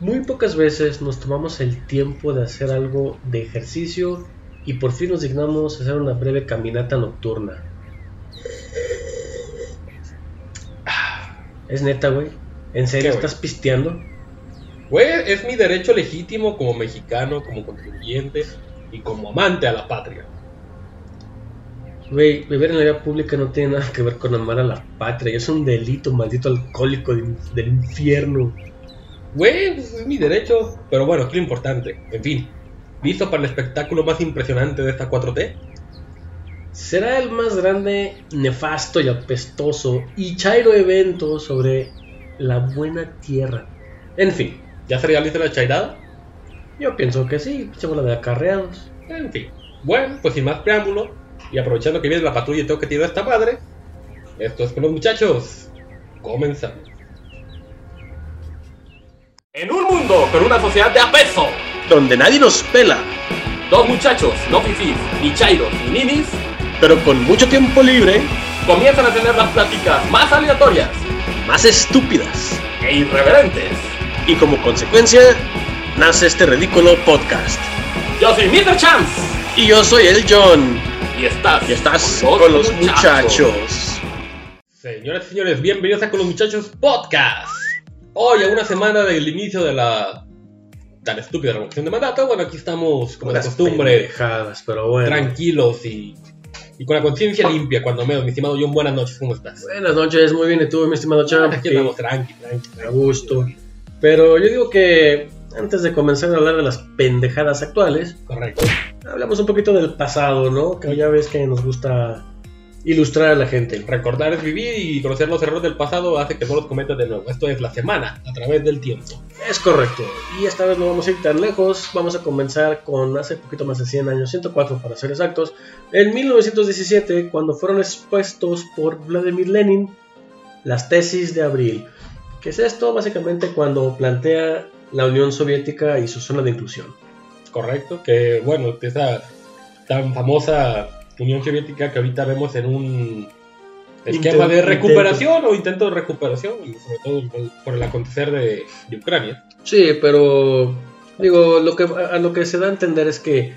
Muy pocas veces nos tomamos el tiempo de hacer algo de ejercicio y por fin nos dignamos a hacer una breve caminata nocturna. Es neta, güey. ¿En serio estás pisteando? Güey, es mi derecho legítimo como mexicano, como contribuyente y como amante a la patria. Güey, beber en la vía pública no tiene nada que ver con amar a la patria. Es un delito, maldito alcohólico del infierno. Güey, pues, es mi derecho. Pero bueno, aquí lo importante. En fin, ¿listo para el espectáculo más impresionante de esta 4T? Será el más grande, nefasto y apestoso y chairo evento sobre la buena tierra. En fin, ¿Ya se realiza la chairada? yo pienso que sí, la de acarreados. En fin. Bueno, pues sin más preámbulo, y aprovechando que viene la patrulla y tengo que tirar a esta madre, esto es con los muchachos. Comenzamos. En un mundo con una sociedad de apeso, Donde nadie nos pela, dos muchachos, no fifís, ni chairos, ni ninis, pero con mucho tiempo libre, comienzan a tener las pláticas más aleatorias más estúpidas. e irreverentes. Y como consecuencia, nace este ridículo podcast. Yo soy Mr. Chance Y yo soy el John. y estás, Y estás con los muchachos. Señoras y señores, bienvenidos a Con los Muchachos Podcast. Hoy, a una semana del inicio de la tan estúpida revocación de mandato, bueno, aquí estamos, como de costumbre, pendejadas, pero bueno. tranquilos y, y con la conciencia limpia, cuando menos. Mi estimado John, buenas noches, ¿cómo estás? Buenas noches, muy bien. ¿Y tú, mi estimado Champ? Aquí andamos tranqui, tranqui, tranqui. A gusto. Pero yo digo que antes de comenzar a hablar de las pendejadas actuales, Correcto. hablamos un poquito del pasado, ¿no? Que ya ves que nos gusta ilustrar a la gente. Recordar es vivir y conocer los errores del pasado hace que no los cometas de nuevo. Esto es la semana, a través del tiempo. Es correcto. Y esta vez no vamos a ir tan lejos. Vamos a comenzar con hace poquito más de 100 años, 104 para ser exactos. En 1917, cuando fueron expuestos por Vladimir Lenin las tesis de abril. ¿Qué es esto? Básicamente cuando plantea la Unión Soviética y su zona de inclusión. Correcto, que bueno, esa tan famosa Unión Soviética que ahorita vemos en un esquema de recuperación o intento de recuperación, sobre todo por- por el acontecer de, de Ucrania. Sí, pero digo, lo que, a lo que se da a entender es que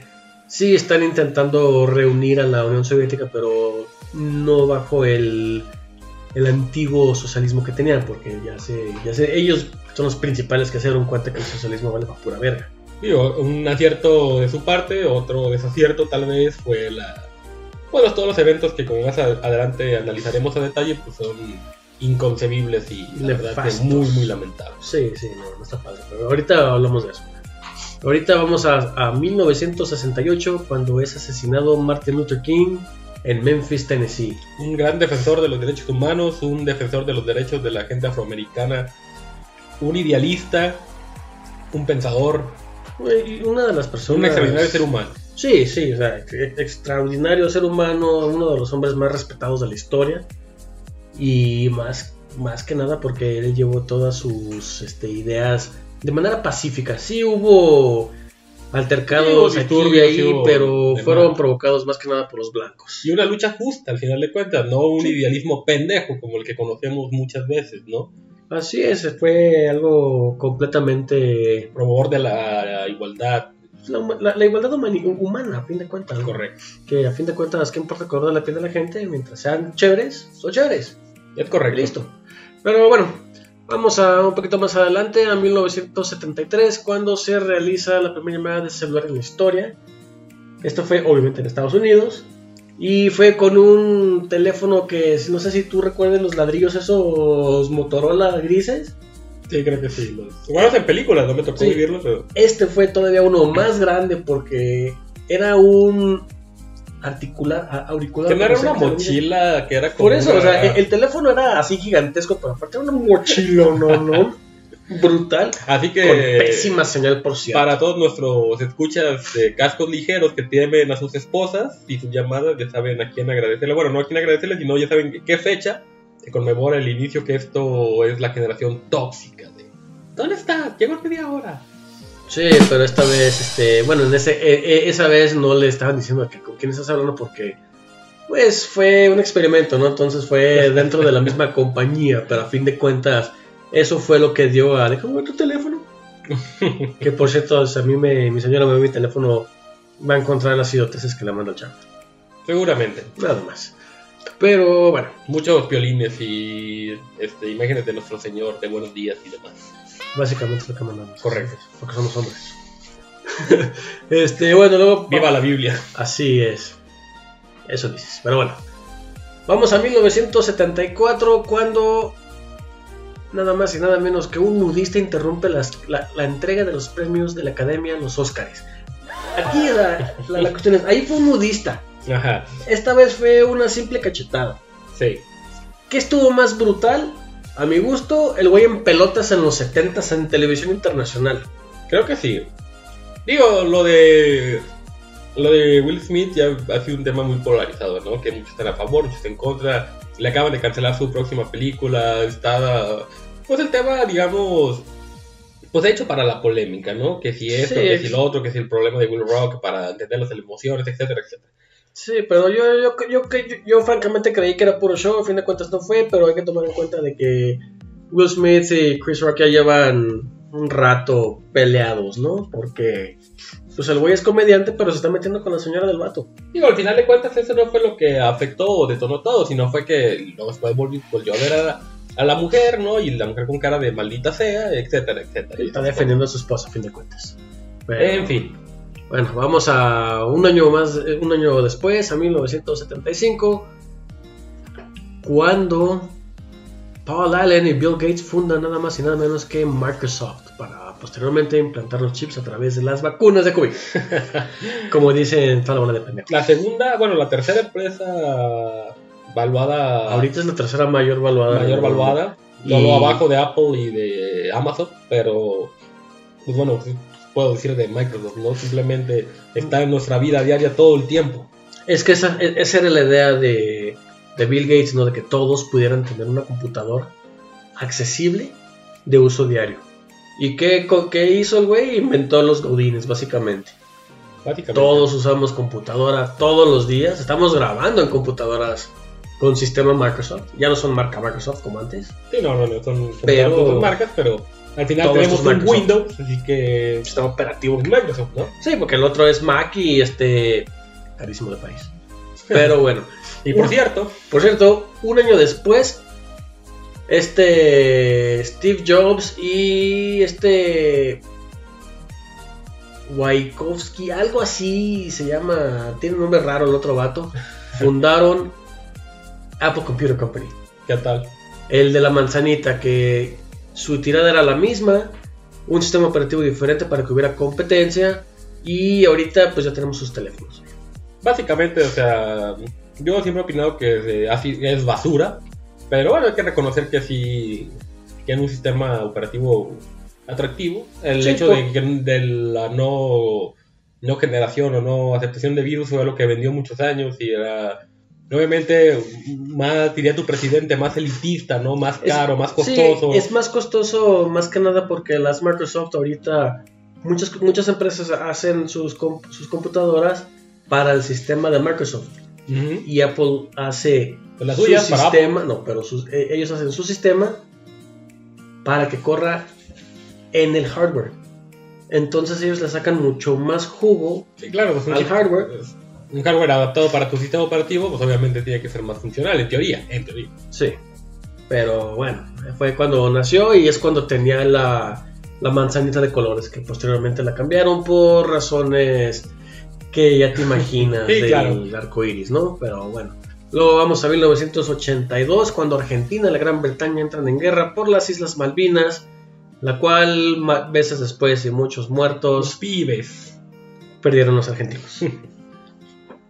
sí están intentando reunir a la Unión Soviética, pero no bajo el, el antiguo socialismo que tenían, porque ya se, ya se, ellos son los principales que se dieron cuenta que el socialismo vale para pura verga. Digo, un acierto de su parte, otro desacierto tal vez fue la... Bueno, todos los eventos que como más adelante analizaremos a detalle, pues son inconcebibles y la verdad que muy, muy lamentables. Sí, sí, no, no está padre, pero ahorita hablamos de eso. Ahorita vamos a, a 1968, cuando es asesinado Martin Luther King en Memphis, Tennessee. Un gran defensor de los derechos humanos, un defensor de los derechos de la gente afroamericana, un idealista, un pensador, Una de las personas. un extraordinario ser humano. Sí, sí, o sea, ex- extraordinario ser humano, uno de los hombres más respetados de la historia. Y más, más que nada porque él llevó todas sus este, ideas de manera pacífica. Sí hubo altercados Sí, aquí disturbios, y ahí, hubo pero fueron provocados más que nada por los blancos. Y una lucha justa, al final de cuentas, no un idealismo pendejo como el que conocemos muchas veces, ¿no? Así es, fue algo completamente... Promover de la igualdad, La, la- la igualdad humana, a fin de cuentas. ¿no? correcto. Que a fin de cuentas, ¿qué importa el color de la piel de la gente? Mientras sean chéveres, son chéveres. Es correcto. Listo. Pero bueno, vamos a un poquito más adelante, a 1973, cuando se realiza la primera llamada de celular en la historia. Esto fue obviamente en Estados Unidos. Y fue con un teléfono que, no sé si tú recuerdas los ladrillos esos Motorola grises. Sí, creo que sí. Los... Bueno, en películas, no me tocó Sí. vivirlo, pero... Este fue todavía uno más grande porque era un articular, auricular. Que no era una mochila, que era como Por eso, una- o sea, el, el teléfono era así gigantesco, pero aparte era una mochila, no, no, brutal, Así que... con pésima señal por cierto. Para todos nuestros escuchas de cascos ligeros que temen a sus esposas y sus llamadas, ya saben a quién agradecerle. Bueno, no a quién agradecerle, sino ya saben qué fecha se conmemora el inicio que esto es la generación tóxica. De, ¿Dónde está? Llegó en media hora. Sí, pero esta vez, este, bueno, en ese, e- e- esa vez no le estaban diciendo que con quién estás hablando porque, pues, fue un experimento, ¿no? Entonces fue dentro de la misma compañía, pero a fin de cuentas, eso fue lo que dio a, déjame ver tu teléfono. que por cierto, si a mí me, mi señora me ve mi teléfono, va a encontrar las idioteces que le manda el chat. Seguramente. Nada más. Pero bueno, Muchos violines y este, imágenes de nuestro Señor de buenos días y demás. básicamente es lo que mandamos. Correcto. Porque somos hombres. este, bueno, luego. Viva la Biblia. Así es. Eso dices. Pero bueno. Vamos a 1974 cuando nada más y nada menos que un nudista interrumpe las- la, la entrega de los premios de la Academia, los Óscares. Aquí la, la- la cuestión es, ahí fue un nudista. Ajá. Esta vez fue una simple cachetada. Sí. ¿Qué estuvo más brutal? A mi gusto, el güey en pelotas en los 70s en televisión internacional. Creo que sí. Digo, lo de. Lo de Will Smith ya ha sido un tema muy polarizado, ¿no? Que muchos están a favor, muchos en contra. Le acaban de cancelar su próxima película. Está. Pues el tema, digamos. Pues hecho para la polémica, ¿no? Que si esto, Sí. que si lo otro, que si el problema de Will Rock para entender las emociones, etcétera, etcétera. Sí, pero yo, yo, yo, yo, yo francamente creí que era puro show, a fin de cuentas no fue, pero hay que tomar en cuenta de que Will Smith y Chris Rock ya llevan un rato peleados, ¿no? Porque pues el güey es comediante, pero se está metiendo con la señora del vato. Digo, al final de cuentas, eso no fue lo que afectó o detonó todo, sino fue que luego después volvió, volvió a ver a, a la mujer, ¿no? Y la mujer con cara de maldita sea, etcétera, etcétera. Está defendiendo a su esposa, a fin de cuentas. Pero, En fin. Bueno, vamos a un año más, eh, un año después, a 1975, cuando Paul Allen y Bill Gates fundan nada más y nada menos que Microsoft para posteriormente implantar los chips a través de las vacunas de COVID. Como dicen toda la bola de pendejos. La segunda, bueno, la tercera empresa valuada, Ahorita es la tercera mayor valuada. mayor valuada, Y- solo abajo de Apple y de Amazon, pero, pues bueno, puedo decir de Microsoft, ¿no? Simplemente está en nuestra vida diaria todo el tiempo. Es que esa, esa era la idea de, de Bill Gates, ¿no? De que todos pudieran tener una computadora accesible de uso diario. ¿Y qué, qué hizo el güey? Inventó los godines, básicamente. Todos usamos computadora todos los días. Estamos grabando en computadoras con sistema Microsoft. Ya no son marca Microsoft como antes. Sí, no, no, no, son, Pero- marcas, pero al final tenemos un. Windows, así que Sistema operativo. es Microsoft, ¿no? Sí, porque el otro es Mac y este... Carísimo de país. Pero bueno. Y por cierto, Por cierto, un año después, este Steve Jobs y este Wajkowski, algo así se llama, tiene un nombre raro el otro vato, fundaron Apple Computer Company. ¿qué tal? El de la manzanita, que su tirada era la misma, un sistema operativo diferente para que hubiera competencia y ahorita pues ya tenemos sus teléfonos. Básicamente, o sea, yo siempre he opinado que eh, así es basura, pero bueno, hay que reconocer que sí tiene un sistema operativo atractivo. El Sí, hecho de, que- de la no, no generación o no aceptación de virus fue lo que vendió muchos años y era... Obviamente, más, diría tu presidente, más elitista, ¿no? Más Es- caro, más Sí, costoso. es más costoso más que nada porque las Microsoft ahorita, muchas, muchas empresas hacen sus, sus computadoras para el sistema de Microsoft y Apple hace Pues su sistema, no, pero sus- eh, ellos hacen su sistema para que corra en el hardware. Entonces ellos le sacan mucho más jugo Sí, claro, pues al hardware. Un hardware adaptado para tu sistema operativo, pues obviamente tiene que ser más funcional, en teoría, en teoría. Sí. Pero bueno, fue cuando nació y es cuando tenía la, la manzanita de colores, que posteriormente la cambiaron por razones que ya te imaginas Sí, del claro. arco iris, ¿no? Pero bueno. Luego vamos a 1982, cuando Argentina y la Gran Bretaña entran en guerra por las Islas Malvinas, la cual meses después y muchos Los muertos pibes. perdieron los argentinos.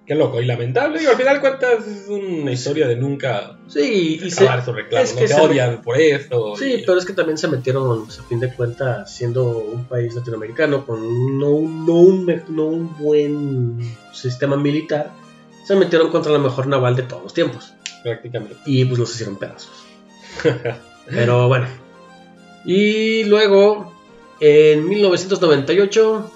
Qué loco y lamentable. Digo, al final cuentas es una historia de nunca Sí, y se, esos reclamos. es que se se- odian por esto. Sí, y- pero es que también se metieron, pues, a fin de cuentas, siendo un país latinoamericano con no, no, un, no un buen sistema militar, se metieron contra la mejor naval de todos los tiempos. Prácticamente. Y pues los hicieron pedazos. Pero bueno. Y luego, en 1998,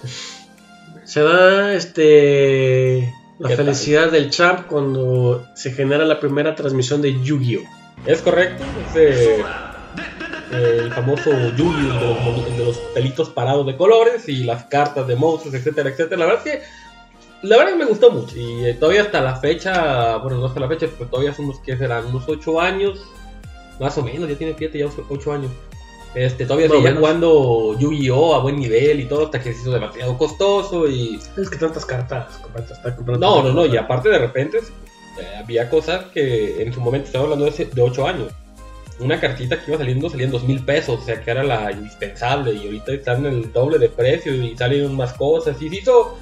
se da este la felicidad del champ cuando se genera la primera transmisión de Yu-Gi-Oh! Es correcto. Ese, el famoso Yugi, el de, los, el de los pelitos parados de colores y las cartas de monstruos, etcétera, etcétera. La verdad es que la verdad es que me gustó mucho y eh, todavía hasta la fecha, bueno, no hasta la fecha, pero todavía son unos que serán unos 8 años, más o menos, ya tiene 7, ya 8 años. Este, todavía Más o seguía menos. jugando Yu-Gi-Oh a buen nivel y todo hasta que se hizo demasiado costoso y Es que tantas cartas. está comprando no, no, no, y aparte de repente eh, había cosas que en su momento estaba hablando de, de 8 años. Una cartita que iba saliendo salía en 2 mil pesos, o sea que era la indispensable y ahorita están en el doble de precio y salen más cosas y se hizo...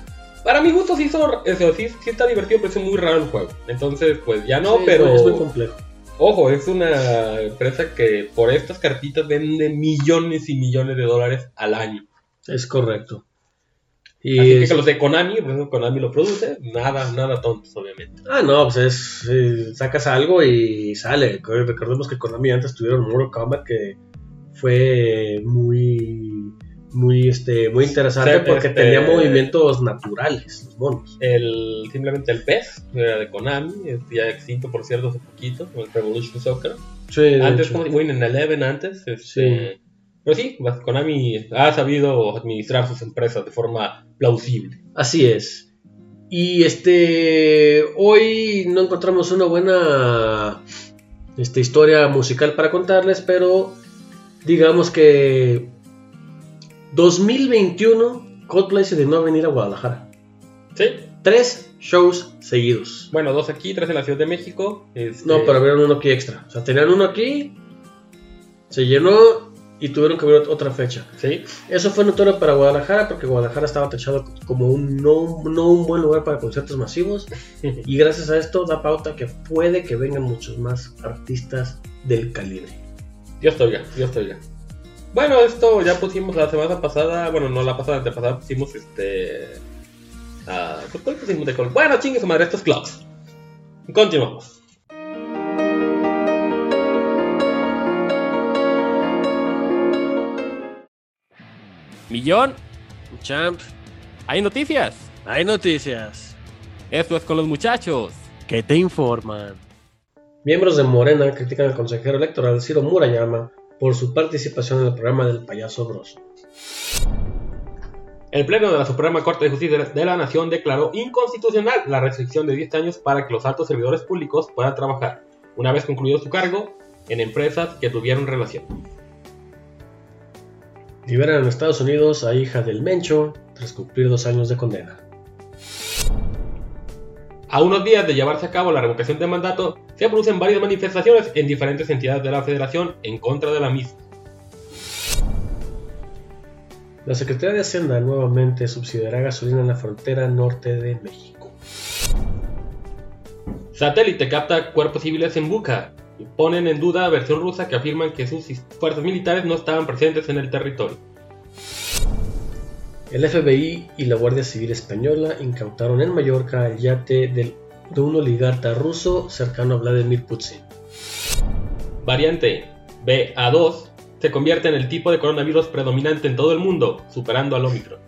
Para mi gusto se hizo, eso, sí, sí está divertido, pero es muy raro el juego. Entonces, pues ya no, Sí, pero... Es muy complejo. Ojo, es una empresa que por estas cartitas vende millones y millones de dólares al año. Es correcto. Y Así que, es- que los de Konami, por ejemplo, Konami lo produce, nada, nada tontos, obviamente. Ah, no, pues es. eh, sacas algo y sale. Recordemos que Konami antes tuvieron Mortal Kombat que fue muy. Muy, este, muy interesante porque este- tenía movimientos naturales, los monos. El, simplemente el PES, era de Konami, es ya extinto por cierto hace poquito, el Revolution Soccer. Sí, Antes, como Win en Eleven antes, este, Sí. pero sí, pues, Konami ha sabido administrar sus empresas de forma plausible. Así es. Y este. Hoy no encontramos una buena este, historia musical para contarles, pero digamos que 2021 Coldplay se dignó a venir a Guadalajara. Sí, Tres shows seguidos. bueno, dos aquí, tres en la Ciudad de México. este, No, pero abrieron uno aquí extra. O sea, tenían uno aquí, se llenó y tuvieron que abrir otra fecha. Sí, Eso fue notorio para Guadalajara porque Guadalajara estaba tachado como un no, no un buen lugar para conciertos masivos y gracias a esto da pauta que puede que vengan muchos más artistas del calibre. Dios te oiga, Dios te oiga. Bueno, esto ya pusimos la semana pasada, bueno, no la pasada, la pasada pusimos este. pues, ¿Cuál pusimos de color? Bueno, chingue su madre, estos clocks. Continuamos. Millón, Champ, hay noticias. hay noticias Esto es con los muchachos. que te informan. Miembros de Morena critican al consejero electoral Ciro Murayama por su participación en el programa del payaso grosso. El Pleno de la Suprema Corte de Justicia de la Nación declaró inconstitucional la restricción de 10 años para que los altos servidores públicos puedan trabajar, una vez concluido su cargo, en empresas que tuvieron relación. Liberan en Estados Unidos a hija del Mencho tras cumplir dos años de condena. A unos días de llevarse a cabo la revocación de mandato, se producen varias manifestaciones en diferentes entidades de la Federación en contra de la misma. La Secretaría de Hacienda nuevamente subsidiará gasolina en la frontera norte de México. Satélite capta cuerpos civiles en Bucha y ponen en duda versión rusa que afirman que sus fuerzas militares no estaban presentes en el territorio. El FBI y la Guardia Civil Española incautaron en Mallorca el yate del- de un oligarca ruso cercano a Vladimir Putin. Variante BA2 se convierte en el tipo de coronavirus predominante en todo el mundo, superando al Omicron.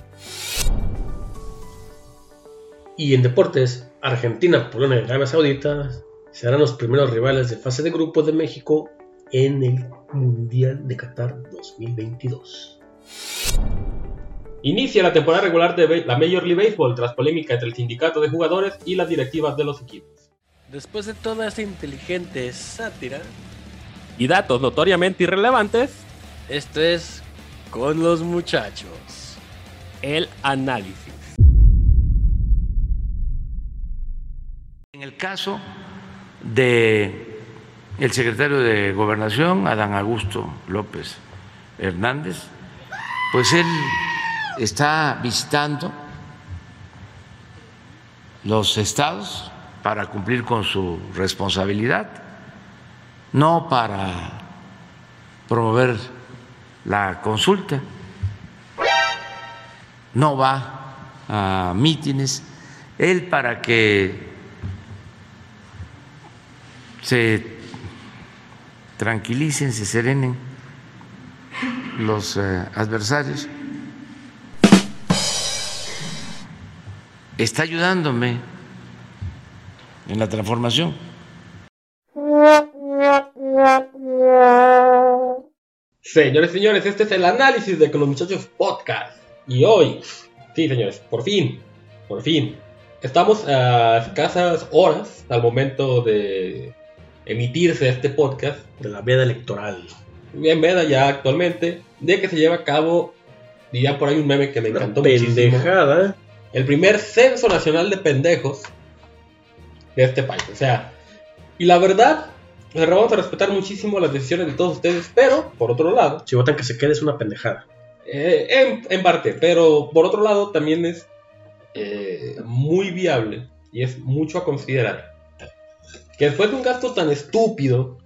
Y en deportes, Argentina, Polonia y Arabia Saudita serán los primeros rivales de fase de grupo de México en el Mundial de Qatar 2022. Inicia la temporada regular de la Major League Baseball tras polémica entre el sindicato de jugadores y las directivas de los equipos. Después de toda esta inteligente sátira, Y datos notoriamente irrelevantes, esto es con los muchachos. el análisis. En el caso de el secretario de Gobernación, Adán Augusto López Hernández, pues él está visitando los estados para cumplir con su responsabilidad, no para promover la consulta, no va a mítines, él para que se tranquilicen, se serenen los eh, adversarios. Está ayudándome en la transformación. Señores y señores, este es el análisis de Con los Muchachos Podcast. Y hoy, sí señores, por fin, por fin, estamos a escasas horas al momento de emitirse este podcast, De la veda electoral. bien veda ya actualmente, de que se lleva a cabo, diría por ahí un meme que me Una encantó muchísimo, pendejada. El primer censo nacional de pendejos de este país. O sea, y la verdad, le vamos a respetar muchísimo las decisiones de todos ustedes, pero por otro lado, Si votan que se quede es una pendejada. eh, en, en parte, pero por otro lado también es eh, muy viable y es mucho a considerar. Que después de un gasto tan estúpido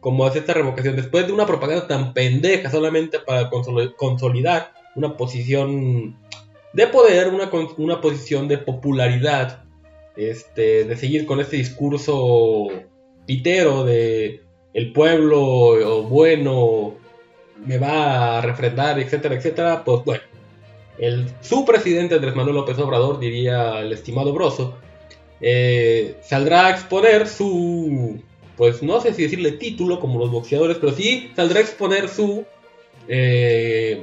como es esta revocación, después de una propaganda tan pendeja solamente para consol- consolidar una posición de poder, una, una posición de popularidad, este, de seguir con este discurso pitero de el pueblo bueno me va a refrendar, etcétera, etcétera, pues bueno, el, su presidente Andrés Manuel López Obrador, diría el estimado Broso, eh, saldrá a exponer su, pues no sé si decirle título como los boxeadores, pero sí saldrá a exponer su eh,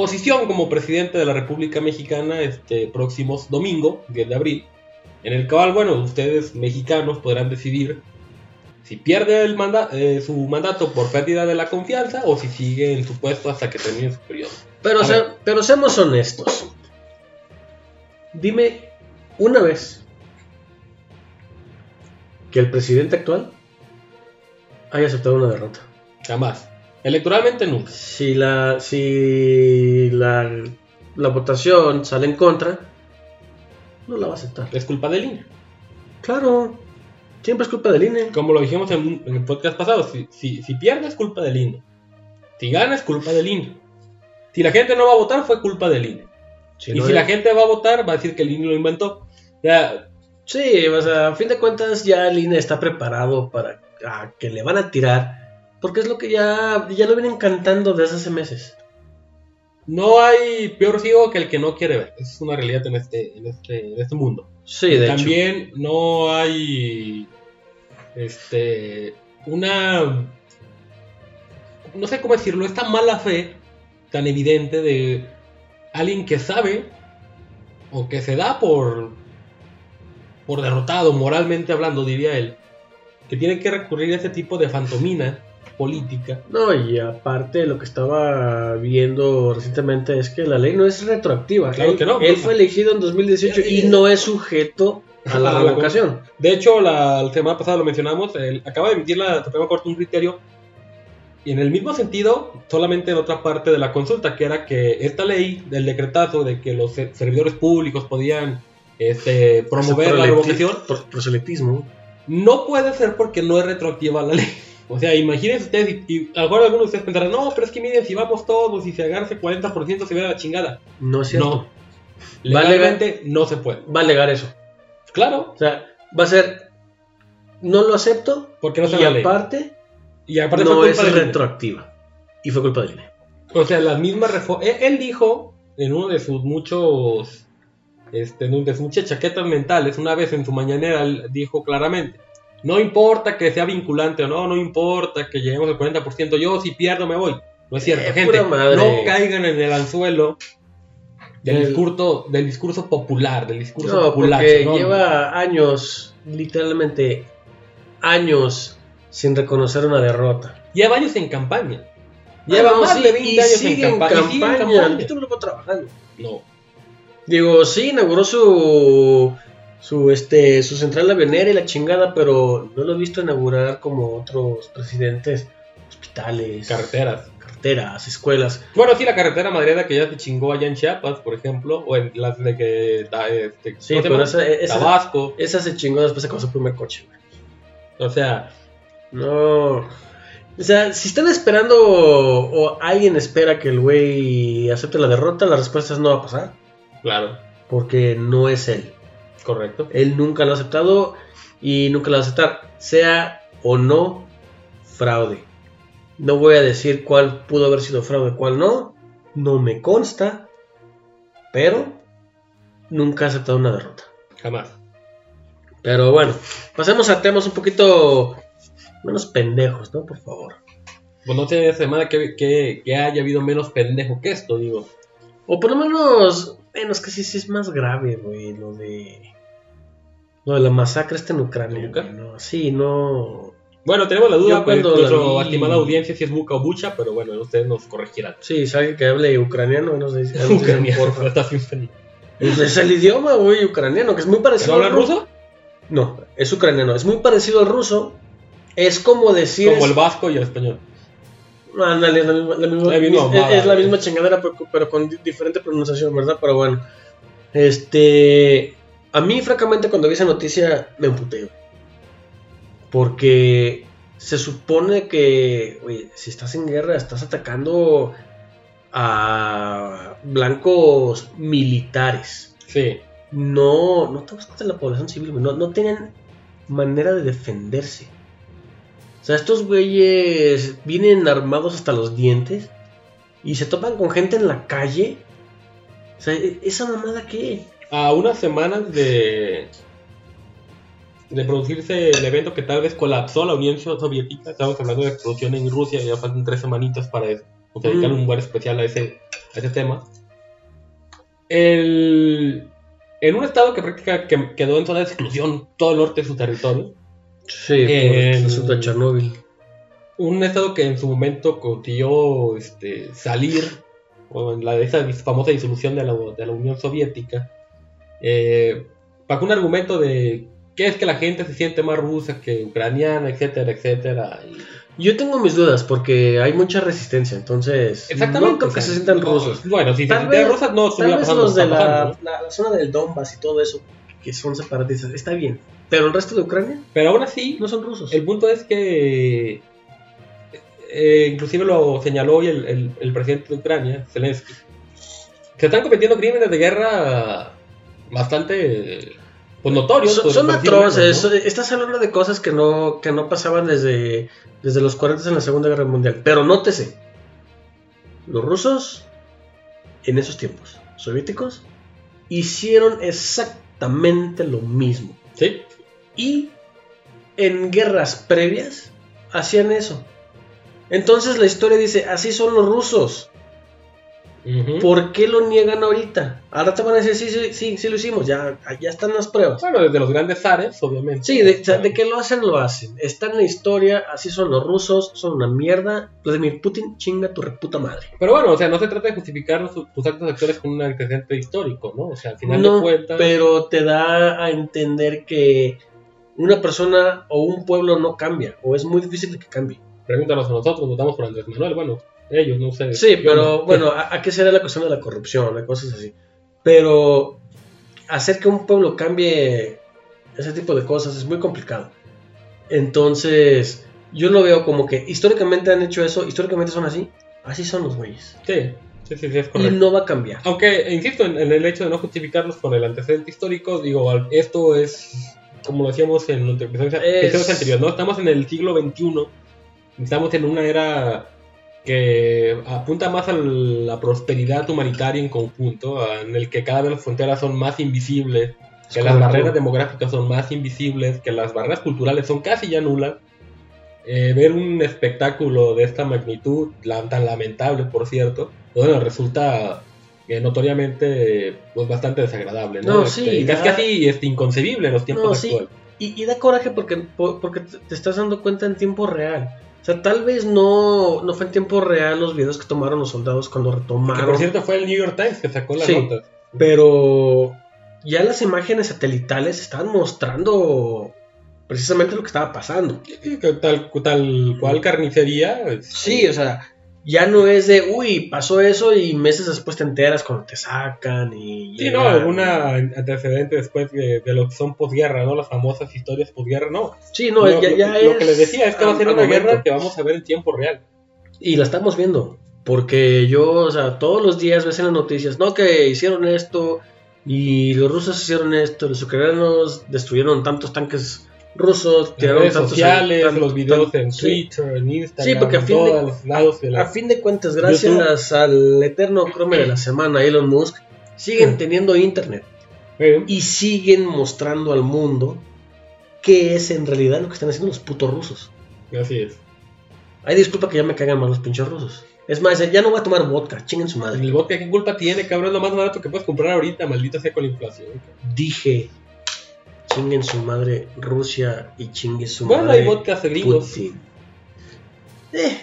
posición como presidente de la República Mexicana este próximo domingo, 10 de abril, en el cual, bueno, ustedes mexicanos podrán decidir si pierde el manda- eh, su mandato por pérdida de la confianza o si sigue en su puesto hasta que termine su periodo. Pero, se- pero seamos honestos. Dime una vez que el presidente actual haya aceptado una derrota. Jamás. Electoralmente nunca. Si la, si la, la votación sale en contra, no la va a aceptar. Es culpa del INE. Claro, siempre es culpa del INE. Como lo dijimos en, en el podcast pasado, si, si, si pierde es culpa del INE. Si gana es culpa del INE. Si la gente no va a votar fue culpa del INE. Si y no si es- la gente va a votar va a decir que el INE lo inventó. Sea, Sí, o sea, a fin de cuentas ya el INE está preparado para a que le van a tirar, porque es lo que ya, ya lo vienen cantando desde hace meses. no hay peor ciego que el que no quiere ver. Esa es una realidad en este, en este, en este mundo. Sí, de hecho. También no hay este una no sé cómo decirlo, esta mala fe tan evidente de alguien que sabe o que se da por por derrotado moralmente hablando, diría él, que tiene que recurrir a ese tipo de fantomina política. No, y aparte lo que estaba viendo recientemente es que la ley no es retroactiva. Claro él, que no. Él fue elegido en 2018 y no es sujeto a la revocación. De hecho, la, la semana pasada lo mencionamos, acaba de emitir la Suprema Corte un criterio y en el mismo sentido, solamente en otra parte de la consulta, que era que esta ley del decretazo de que los ser- servidores públicos podían este, promover la revocación, pro- proselitismo. no puede ser porque no es retroactiva la ley. O sea, imagínense ustedes, y, y a lo mejor algunos de ustedes pensarán, no, pero es que miren, si vamos todos y se agarra ese 40% se ve la chingada. No es cierto. No. Legalmente no se puede. Va a alegar eso. Claro, O sea, va a ser. No lo acepto. porque no y está en la ley. aparte, Y aparte no fue es culpa INE. retroactiva. Y fue culpa del INE. O sea, las mismas reformas. Él, él dijo en uno de sus muchos. Este, de sus muchas chaquetas mentales, una vez en su mañanera, él dijo claramente: No importa que sea vinculante o no, no importa que lleguemos al 40%, yo si pierdo me voy. No es cierto, Eh, gente. No caigan en el anzuelo del, discurso, del discurso popular, del discurso No, popular. porque ¿no? lleva años, literalmente años, sin reconocer una derrota. Lleva años en campaña. Lleva Ah, no, más sí, de 20 y años en, campa- y sigue en campaña. Yo trabajando. No. Digo, sí, inauguró su, su, este, su central avionera y la chingada, pero no lo he visto inaugurar como otros presidentes, hospitales, Carreteras. carteras, escuelas. Bueno, sí, la carretera madriada que ya se chingó allá en Chiapas, por ejemplo, o en las de que da, este, Sí, ¿cómo se pero esa, esa, Tabasco, esa se chingó después de su primer coche. o sea, No. O sea, si están esperando o, o alguien espera que el güey acepte la derrota, la respuesta es no va a pasar. claro, Porque no es él. Correcto. Él nunca lo ha aceptado y nunca lo va a aceptar. Sea o no fraude. No voy a decir cuál pudo haber sido fraude, cuál no. No me consta. Pero nunca ha aceptado una derrota. Jamás. Pero bueno, pasemos a temas un poquito menos pendejos, ¿no? Por favor. Pues no tiene semana que, que, que haya habido menos pendejo que esto, digo. O por lo menos, bueno, es que sí, sí es más grave, güey, lo de... Lo de la masacre esta en Ucrania, ¿no? Sí, no... Bueno, tenemos la duda, pues, nuestra estimada audiencia si es buca o bucha, pero bueno, ustedes nos corregirán. Sí, si alguien que hable ucraniano, nos dice, Ucraniano, está feliz. Pues es el idioma, güey, ucraniano, que es muy ¿No parecido habla al ruso? No, es ucraniano, es muy parecido al ruso. Es como decir... Como el vasco y el español. No, ándale, es- la misma chingadera, pero, pero con di- diferente pronunciación, ¿verdad? Pero bueno. Este. A mí, francamente, cuando vi esa noticia, me emputé. güey. Porque se supone que, oye, si estás en guerra, estás atacando a blancos militares. Sí. No, no te la población civil. No, no tenían manera de defenderse. O sea, estos güeyes vienen armados hasta los dientes y se topan con gente en la calle. O sea, ¿e- ¿esa mamada qué? A unas semanas de de producirse el evento que tal vez colapsó la Unión Soviética, estamos hablando de explosión en Rusia, ya faltan tres semanitas para eso, pues, dedicar Mm. un buen especial a ese, a ese tema. El, en un estado que prácticamente que quedó en zona de exclusión, todo el norte de su territorio, Sí, Eh, por el asunto de Chernóbil. un estado que en su momento consiguió este, salir o en la de esa famosa disolución de la, de la Unión Soviética eh, bajo un argumento de que es que la gente se siente más rusa que ucraniana, etcétera, etcétera. y- Yo tengo mis dudas porque hay mucha resistencia, entonces exactamente. no creo o que sea, se sientan no, rusos. Bueno, si se Tal sintieran vez- rusas no Tal vez los lo de la- la zona del Donbass y todo eso, que son separatistas, está bien. Pero el resto de Ucrania Pero aún así, no son rusos. El punto es que, eh, inclusive lo señaló hoy el, el- el presidente de Ucrania, Zelensky, se están cometiendo crímenes de guerra bastante pues, notorios. Son, atroces. ¿no? Estás hablando de cosas que no, que no pasaban desde, desde los 40 en la Segunda Guerra Mundial. Pero nótese, los rusos en esos tiempos soviéticos hicieron exactamente lo mismo. Sí, Y en guerras previas hacían eso. Entonces la historia dice, así son los rusos. ¿Por qué lo niegan ahorita? Ahora te van a decir, sí, sí, sí, sí lo hicimos, ya, ya están las pruebas. Bueno, desde los grandes zares, obviamente. Sí, de, de que lo hacen, lo hacen. Está en la historia, así son los rusos, son una mierda. Vladimir Putin, chinga tu reputa madre. Pero bueno, o sea, no se trata de justificar los- tus actos actuales con un antecedente histórico, ¿no? O sea, al final No, de cuentas... pero te da a entender que una persona o un pueblo no cambia, o es muy difícil de que cambie. Pregúntanos a nosotros, votamos por Andrés Manuel, bueno, ellos, no sé. Sí, pero no. bueno, ¿a, a qué será la cuestión de la corrupción, de cosas así? Pero hacer que un pueblo cambie ese tipo de cosas es muy complicado. Entonces, yo lo veo como que históricamente han hecho eso, históricamente son así, así son los güeyes. Sí, sí, sí, sí, es Y correcto. no va a cambiar. Aunque, insisto, en, en el hecho de no justificarlos con el antecedente histórico, digo, esto es, como lo decíamos en los episodios anteriores, ¿no? Estamos en el siglo XXI, estamos en una era que apunta más a la prosperidad humanitaria en conjunto, en el que cada vez las fronteras son más invisibles, que las barreras demográficas son más invisibles, que las barreras culturales son casi ya nulas. Eh, ver un espectáculo de esta magnitud, tan lamentable por cierto, bueno, resulta eh, notoriamente pues, bastante desagradable, ¿no? No, Este, sí, y da- casi, casi este, inconcebible en los tiempos No, sí. actuales. Y, y da coraje porque, por- porque te estás dando cuenta en tiempo real. O sea, tal vez no, no fue en tiempo real los videos que tomaron los soldados cuando Que retomaron. por cierto fue el New York Times que sacó las Sí. notas. Pero ya las imágenes satelitales estaban mostrando precisamente lo que estaba pasando. Que Tal, tal cual carnicería. este, Sí, o sea, ya no es de, uy, pasó eso y meses después te enteras cuando te sacan y... Sí, no, alguna antecedente después de, de lo que son posguerra, ¿no? Las famosas historias posguerra, no. Sí, no, ya, ya lo, es... lo que les decía es que va a ser una momento. guerra que vamos a ver en tiempo real. Y la estamos viendo. Porque yo, o sea, todos los días ves en las noticias, no, que hicieron esto y los rusos hicieron esto, los ucranianos destruyeron tantos tanques rusos, tiraron redes sociales, tan- los videos en sí. Twitter, en Instagram, Sí, porque a fin de- todos los lados de la... A fin de cuentas, gracias al eterno crome de la semana, Elon Musk, siguen teniendo internet Eh, y siguen mostrando al mundo qué es en realidad lo que están haciendo los putos rusos. así es. Ay, disculpa que ya me cagan más los pinches rusos. Es más, ya no voy a tomar vodka, chinguen su madre. El vodka, ¿qué culpa tiene, cabrón? Es lo más barato que puedes comprar ahorita, maldita sea con la inflación. Dije, chinguen su madre Rusia y chingue su Bueno, madre hay vodkas gringos. Eh,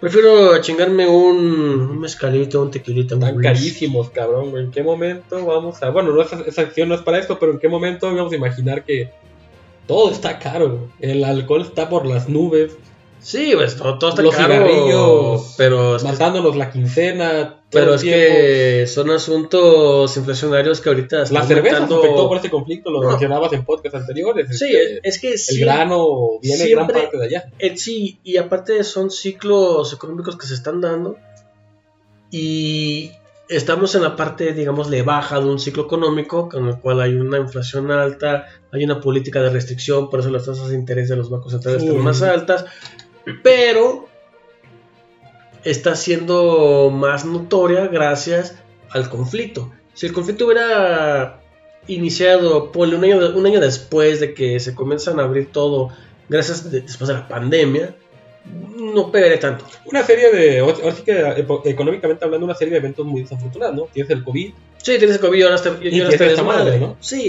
prefiero chingarme un, un mezcalito, un tequilita, un carísimos, cabrón. ¿En qué momento vamos a.? Bueno, no, esa, esa acción no es para esto, pero ¿en qué momento vamos a imaginar que todo está caro? El alcohol está por las nubes, Sí, pues todo, todo está Los caro, cigarrillos, pero es que, matándonos la quincena. pero es tiempo. que son asuntos inflacionarios que ahorita están La cerveza se aumentando- afectó por este conflicto, lo No. mencionabas en podcasts anteriores. Sí, este, es que sí, el grano viene siempre- gran parte de allá. Eh, sí, y aparte son ciclos económicos que se están dando y estamos en la parte, digamos, de baja de un ciclo económico con el cual hay una inflación alta, hay una política de restricción, por eso las tasas de interés de los bancos centrales están más altas, pero está siendo más notoria gracias al conflicto. Si el conflicto hubiera iniciado ponle, un, año, un año después de que se comienzan a abrir todo, gracias de- después de la pandemia, no pegaría tanto. Una serie de. Ahora sí que económicamente hablando, una serie de eventos muy desafortunados, ¿no? Tienes el COVID, Sí, tienes el COVID y ahora está, y Y ahora está tiene esta madre, ¿no? Sí,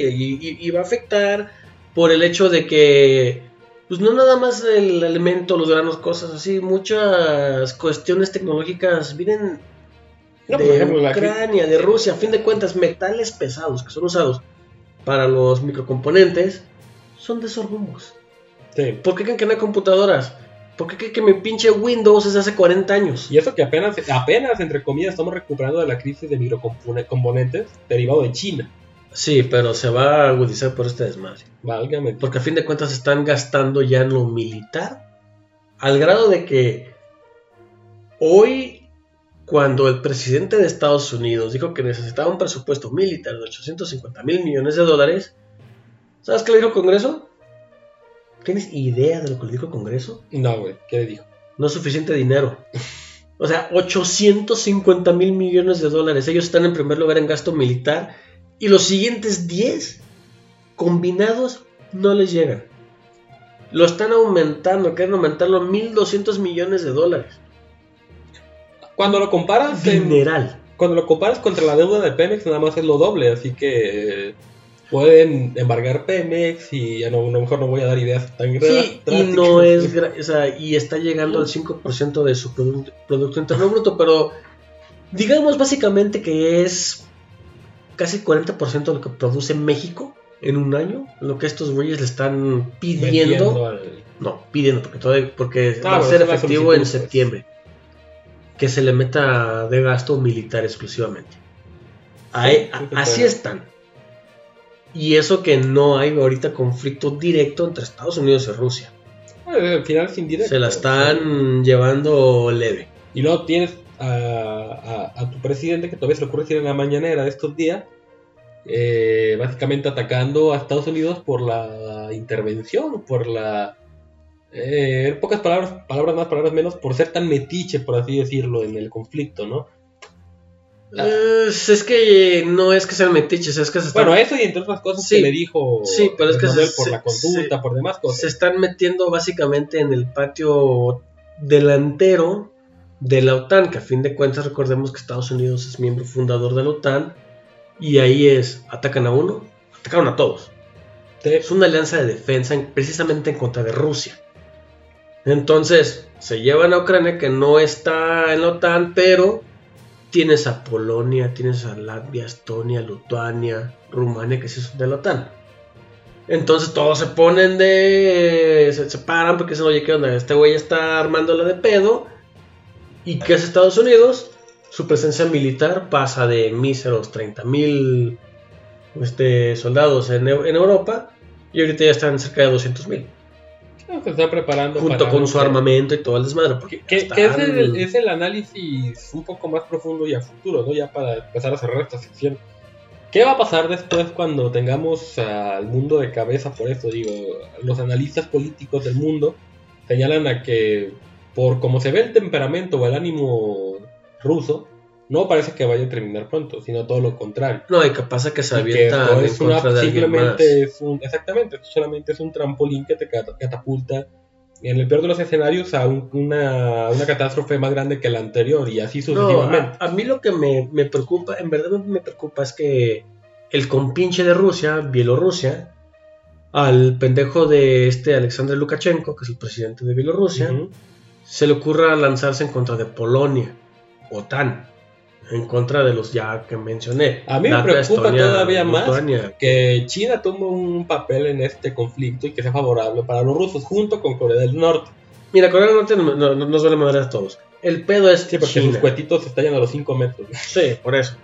y va a afectar por el hecho de que, pues no nada más el alimento, los granos, cosas así, muchas cuestiones tecnológicas vienen No, de ejemplo, Ucrania, de Rusia, a fin de cuentas, metales pesados que son usados para los microcomponentes son de esos rumbos. Sí. ¿Por qué creen que no hay computadoras? ¿Por qué creen que mi pinche Windows es hace 40 años? Y eso que apenas, apenas, entre comillas, estamos recuperando de la crisis de microcomponentes derivado de China. Sí, pero se va a agudizar por este desmadre. Válgame. Porque a fin de cuentas están gastando ya en lo militar. Al grado de que hoy, cuando el presidente de Estados Unidos dijo que necesitaba un presupuesto militar de 850 mil millones de dólares, ¿sabes qué le dijo el Congreso? ¿Tienes idea de lo que le dijo el Congreso? No, güey, ¿qué le dijo? No es suficiente dinero. O sea, 850 mil millones de dólares. Ellos están en primer lugar en gasto militar. Y los siguientes 10 combinados no les llegan. Lo están aumentando, quieren aumentarlo a 1.200 millones de dólares. Cuando lo comparas en- Dineral. cuando lo comparas contra la deuda de Pemex, nada más es lo doble, así que pueden embargar Pemex y ya no, a lo mejor no voy a dar ideas tan gra- Sí, y no es. O sea, y está llegando al 5% de su produ- Producto Interno Bruto, pero digamos básicamente que es casi 40% de lo que produce México en un año, lo que estos güeyes le están pidiendo. Al- No, pidiendo, porque, todavía, porque Ah, va a ser efectivo en pues. septiembre. Que se le meta de gasto militar exclusivamente. Ahí- Sí, sí, a- así puede. están. Y eso que no hay ahorita conflicto directo entre Estados Unidos y Rusia. Al final es indirecto. Se la están llevando leve. Y luego tienes a, a- a tu presidente que todavía se le ocurre decir en la mañanera de estos días, eh, básicamente atacando a Estados Unidos por la intervención, por la... eh, en pocas palabras, palabras más, palabras menos, por ser tan metiche, por así decirlo, en el conflicto, ¿no? Eh, es que no es que sean metiches, es que se están, Bueno, eso y entre otras cosas Sí. que le dijo Sí, pero es que se- por se- la conducta, por demás cosas. se están metiendo básicamente en el patio delantero de la OTAN, que a fin de cuentas recordemos que Estados Unidos es miembro fundador de la OTAN, y ahí es, atacan a uno, atacaron a todos. Es una alianza de defensa en- precisamente en contra de Rusia. Entonces, se llevan a Ucrania que no está en la OTAN, pero tienes a Polonia, tienes a Latvia, Estonia, Lituania, Rumania, que sí son de la OTAN. Entonces todos se ponen de. Se separan porque dicen, oye, ¿qué onda? Este güey está armándola de pedo. ¿Y qué hace Estados Unidos? Su presencia militar pasa de míseros 30 mil este, soldados en, en Europa. Y ahorita ya están cerca de 200 mil. Se está preparando Junto para- con su armamento y todo el desmadre. Porque Que, que es, están- el, es el análisis un poco más profundo y a futuro, ¿no? Ya para empezar a cerrar esta sección. ¿Qué va a pasar después cuando tengamos al mundo de cabeza por esto? Digo, los analistas políticos del mundo señalan a que por como se ve el temperamento o el ánimo ruso, no parece que vaya a terminar pronto, sino todo lo contrario. No, y que pasa que se en es una- de más. simplemente es un, exactamente, solamente es un trampolín que te cata- catapulta en el peor de los escenarios a un- una, una catástrofe más grande que la anterior y así No, sucesivamente. a, a mí lo que me, me preocupa, en verdad me preocupa es que el compinche de Rusia, Bielorrusia, al pendejo de este Alexander Lukashenko, que es el presidente de Bielorrusia, se le ocurra lanzarse en contra de Polonia, OTAN, en contra de los ya que mencioné. A mí me preocupa todavía más Lituania. que China tome un papel en este conflicto y que sea favorable para los rusos junto con Corea del Norte. Mira, Corea del Norte no- no- no- nos madre a todos. El pedo es Sí, porque China. sus cuetitos se estallan a los 5 metros. Sí, por eso.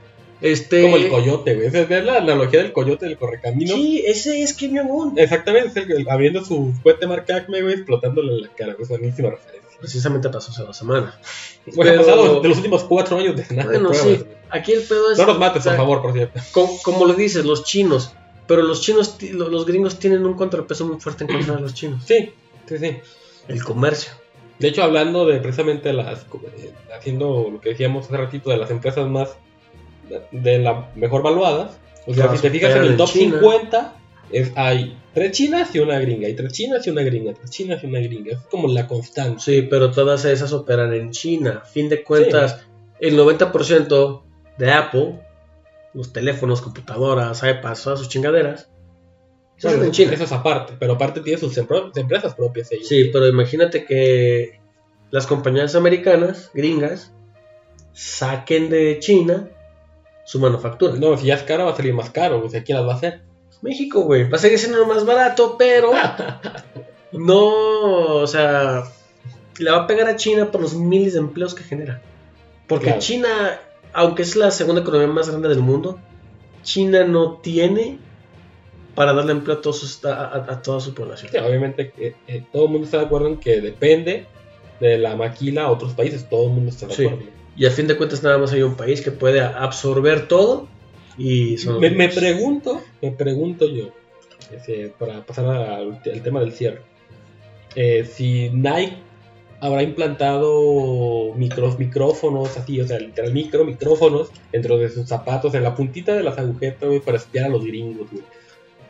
Este, Como el coyote, güey. Esa es la analogía del coyote del correcamino. Sí, ese es Kim Jong-un. Exactamente, es el abriendo su cohete marca Acme, güey, explotándole en la cara. güey. Es buenísima referencia. Precisamente pasó hace dos semanas. Bueno, Pero- pasado de los últimos cuatro años de nada. Bueno, sí. Aquí el pedo es. No nos mates, o sea, por favor, por cierto. co- como lo dices, los chinos. Pero los chinos, los gringos tienen un contrapeso muy fuerte en contra de los chinos. Sí, sí, sí. El comercio. De hecho, hablando de precisamente las. eh, haciendo lo que decíamos hace ratito de las empresas más. de, de la mejor valuadas. O sea, si te fijas en el top China. 50, es, hay tres chinas y una gringa. Hay tres chinas y una gringa. Tres chinas y una gringa. Es como la constante. Sí, pero todas esas operan en China. A fin de cuentas, el 90% de Apple, los teléfonos, computadoras, iPads, todas sus chingaderas, Bueno, en China. Eso es aparte, pero aparte tiene sus empre- empresas propias ellos. Sí, pero imagínate que las compañías americanas, gringas, saquen de China su manufactura. No, si ya es caro, va a salir más caro. O sea, ¿quién las va a hacer? México, güey, va a seguir siendo lo más barato, pero no, o sea, le va a pegar a China por los miles de empleos que genera. Porque Claro. China, aunque es la segunda economía más grande del mundo, China no tiene para darle empleo a, todos sus- a, toda su población. Sí, obviamente que eh, todo el mundo está de acuerdo en que depende de la maquila a otros países. Todo el mundo está de Sí. acuerdo. Y a fin de cuentas nada más hay un país que puede absorber todo y son Me, pregunto, me pregunto yo, ese, para pasar al, al tema del cierre, eh, si Nike habrá implantado micros, micrófonos así, o sea, literal micro, micrófonos dentro de sus zapatos, en la puntita de las agujetas, güey, para espiar a los gringos, güey.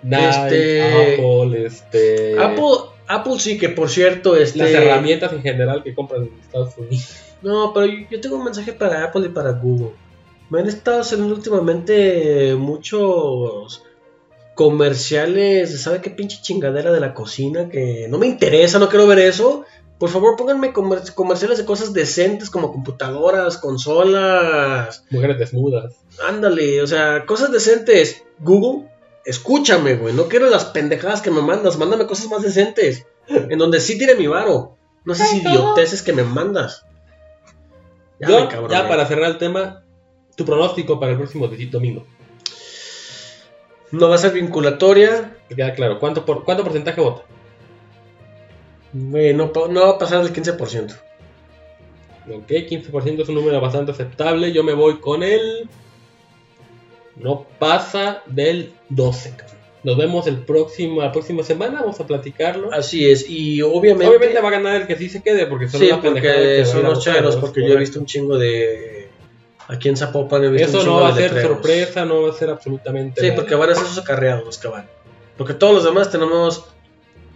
Nike, Este- Apple, este... Apple, Apple sí que por cierto, este... Las herramientas en general que compran en Estados Unidos. No, pero yo tengo un mensaje para Apple y para Google. Me han estado haciendo últimamente muchos comerciales de sabe qué pinche chingadera de la cocina que no me interesa, no quiero ver eso. Por favor, pónganme comer- comerciales de cosas decentes como computadoras, consolas. Mujeres desnudas. Ándale, o sea, cosas decentes. Google, escúchame, güey. No quiero las pendejadas que me mandas. Mándame cosas más decentes. En donde sí tire mi varo. No sé si idioteces que me mandas. Ya, Yo, me cabroné. ya para cerrar el tema, tu pronóstico para el próximo domingo. No va a ser vinculatoria. Que queda claro. ¿Cuánto, por, ¿Cuánto porcentaje vota? Güey, no, va a pasar del 15%. Ok, 15% es un número bastante aceptable. Yo me voy con el. No pasa del 12. cabrón. Nos vemos el próximo, la próxima semana. Vamos a platicarlo. Así es. Y obviamente. Obviamente va a ganar el que sí se quede. Porque son sí, porque que son los. ¿no? Porque yo he visto un chingo de. Aquí en Zapopan he visto Eso no va a ser letreros. sorpresa, no va a ser absolutamente Sí, nada. porque van a ser esos acarreados los que van. Porque todos los demás tenemos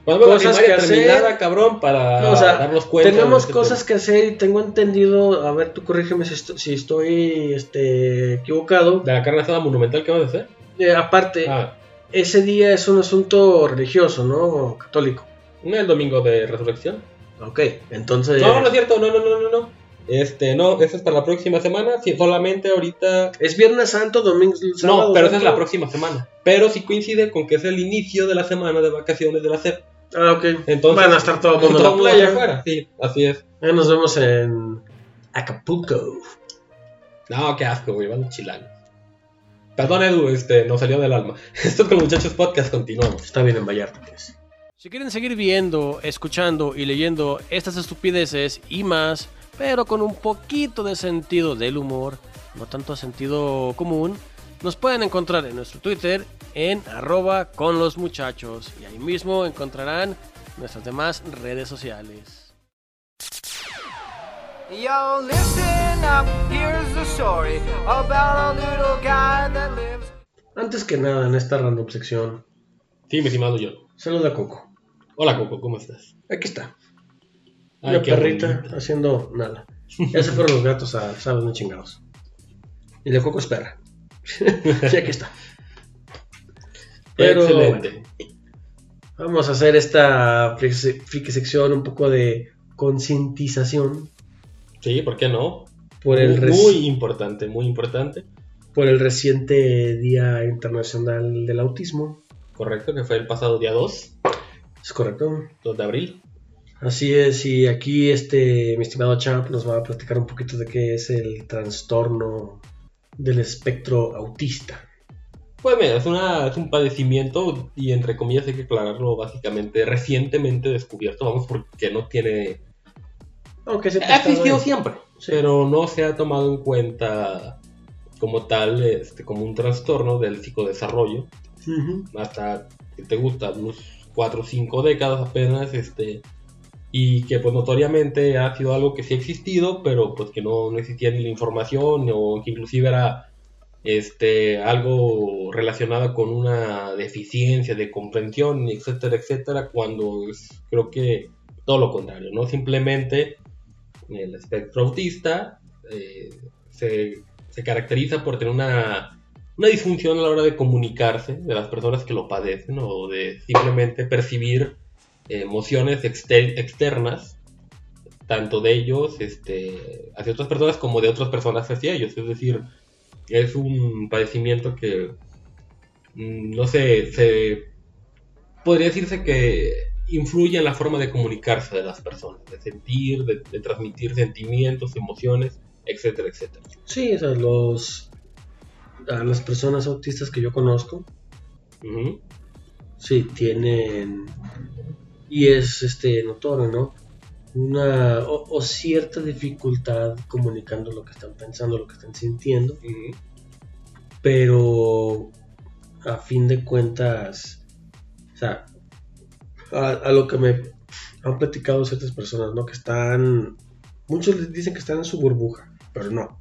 cosas que hacer. cabrón, para No, o sea, darnos cuenta. Tenemos cosas que hacer y tengo entendido, a ver, tú corrígeme si, esto- si estoy este, equivocado. De la carne asada monumental, ¿qué vas a hacer? Eh, aparte, Ah, ese día es un asunto religioso, ¿no? Católico. no el domingo de resurrección. Ok, entonces... No, no es cierto, no, no, no, no, no. Este, no, eso es para la próxima semana. Sí, solamente ahorita. Es Viernes Santo, Domingo... sábado No, pero esa es la próxima semana. Pero sí coincide con que es el inicio de la semana de vacaciones de la SEP. Ah, ok. Entonces, Van a estar todo el mundo en la playa. afuera. Sí, así es. Ya nos vemos en Acapulco. No, qué asco, güey, van chilangos. Perdón, Edu, este, nos salió del alma. Esto es con los muchachos podcast, continuamos. Está bien en Vallarta, pues. Si quieren seguir viendo, escuchando y leyendo estas estupideces y más, pero con un poquito de sentido del humor, no tanto sentido común, nos pueden encontrar en nuestro Twitter en arroba con los muchachos y ahí mismo encontrarán nuestras demás redes sociales. Yo. Antes que nada, en esta random sección, Sí, mi estimado John. saluda a Coco. Hola, Coco, ¿cómo estás? Aquí está. Una perrita bonito. haciendo nada. Ya se fueron los gatos a saber dónde chingados. Y de Coco es perra. sí, aquí está. Pero Excelente. Vamos a hacer esta friki sección un poco de concientización Sí, ¿por qué no? por el, muy, muy importante, muy importante. por el reciente Día Internacional del Autismo. Correcto, que fue el pasado día 2, ¿Es correcto? 2 de abril. Así es, y aquí este, mi estimado Champ nos va a platicar un poquito de qué es el trastorno del espectro autista. Pues mira, es, una, es un padecimiento y entre comillas hay que aclararlo básicamente recientemente descubierto, vamos, porque no tiene... Aunque siempre Ha existido siempre, Sí. pero no se ha tomado en cuenta como tal, este, como un trastorno del psicodesarrollo, Ujú. hasta que te gusta, unos 4 o 5 décadas apenas, este, y que pues notoriamente ha sido algo que sí ha existido, pero pues que no, no existía ni la información, o que inclusive era este, algo relacionado con una deficiencia de comprensión, etcétera, etcétera, cuando es, creo que todo lo contrario, ¿no? Simplemente el espectro autista eh, se, se caracteriza por tener una, una disfunción a la hora de comunicarse de las personas que lo padecen o de simplemente percibir emociones exter- externas, tanto de ellos este, hacia otras personas como de otras personas hacia ellos. Es decir, es un padecimiento que, mm, no sé, se podría decirse que influye en la forma de comunicarse de las personas, de sentir, de, de transmitir sentimientos, emociones, etcétera, etcétera. Sí, o sea, los, a las personas autistas que yo conozco, sí, tienen, y es este notorio, ¿no? Una, o, o cierta dificultad comunicando lo que están pensando, lo que están sintiendo, pero a fin de cuentas, o sea, a, a lo que me han platicado ciertas personas, ¿no? Que están, muchos les dicen que están en su burbuja, pero no,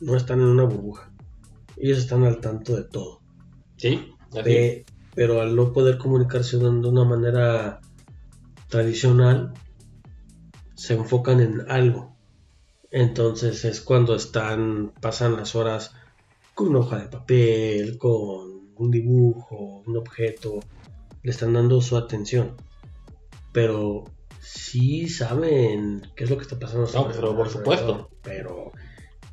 no están en una burbuja. Ellos están al tanto de todo. Sí. Pe- pero al no poder comunicarse de de una manera tradicional, se enfocan en algo. Entonces es cuando están, pasan las horas con una hoja de papel, con un dibujo, un objeto, le están dando su atención. Pero sí saben qué es lo que está pasando. No, pero por supuesto. Pero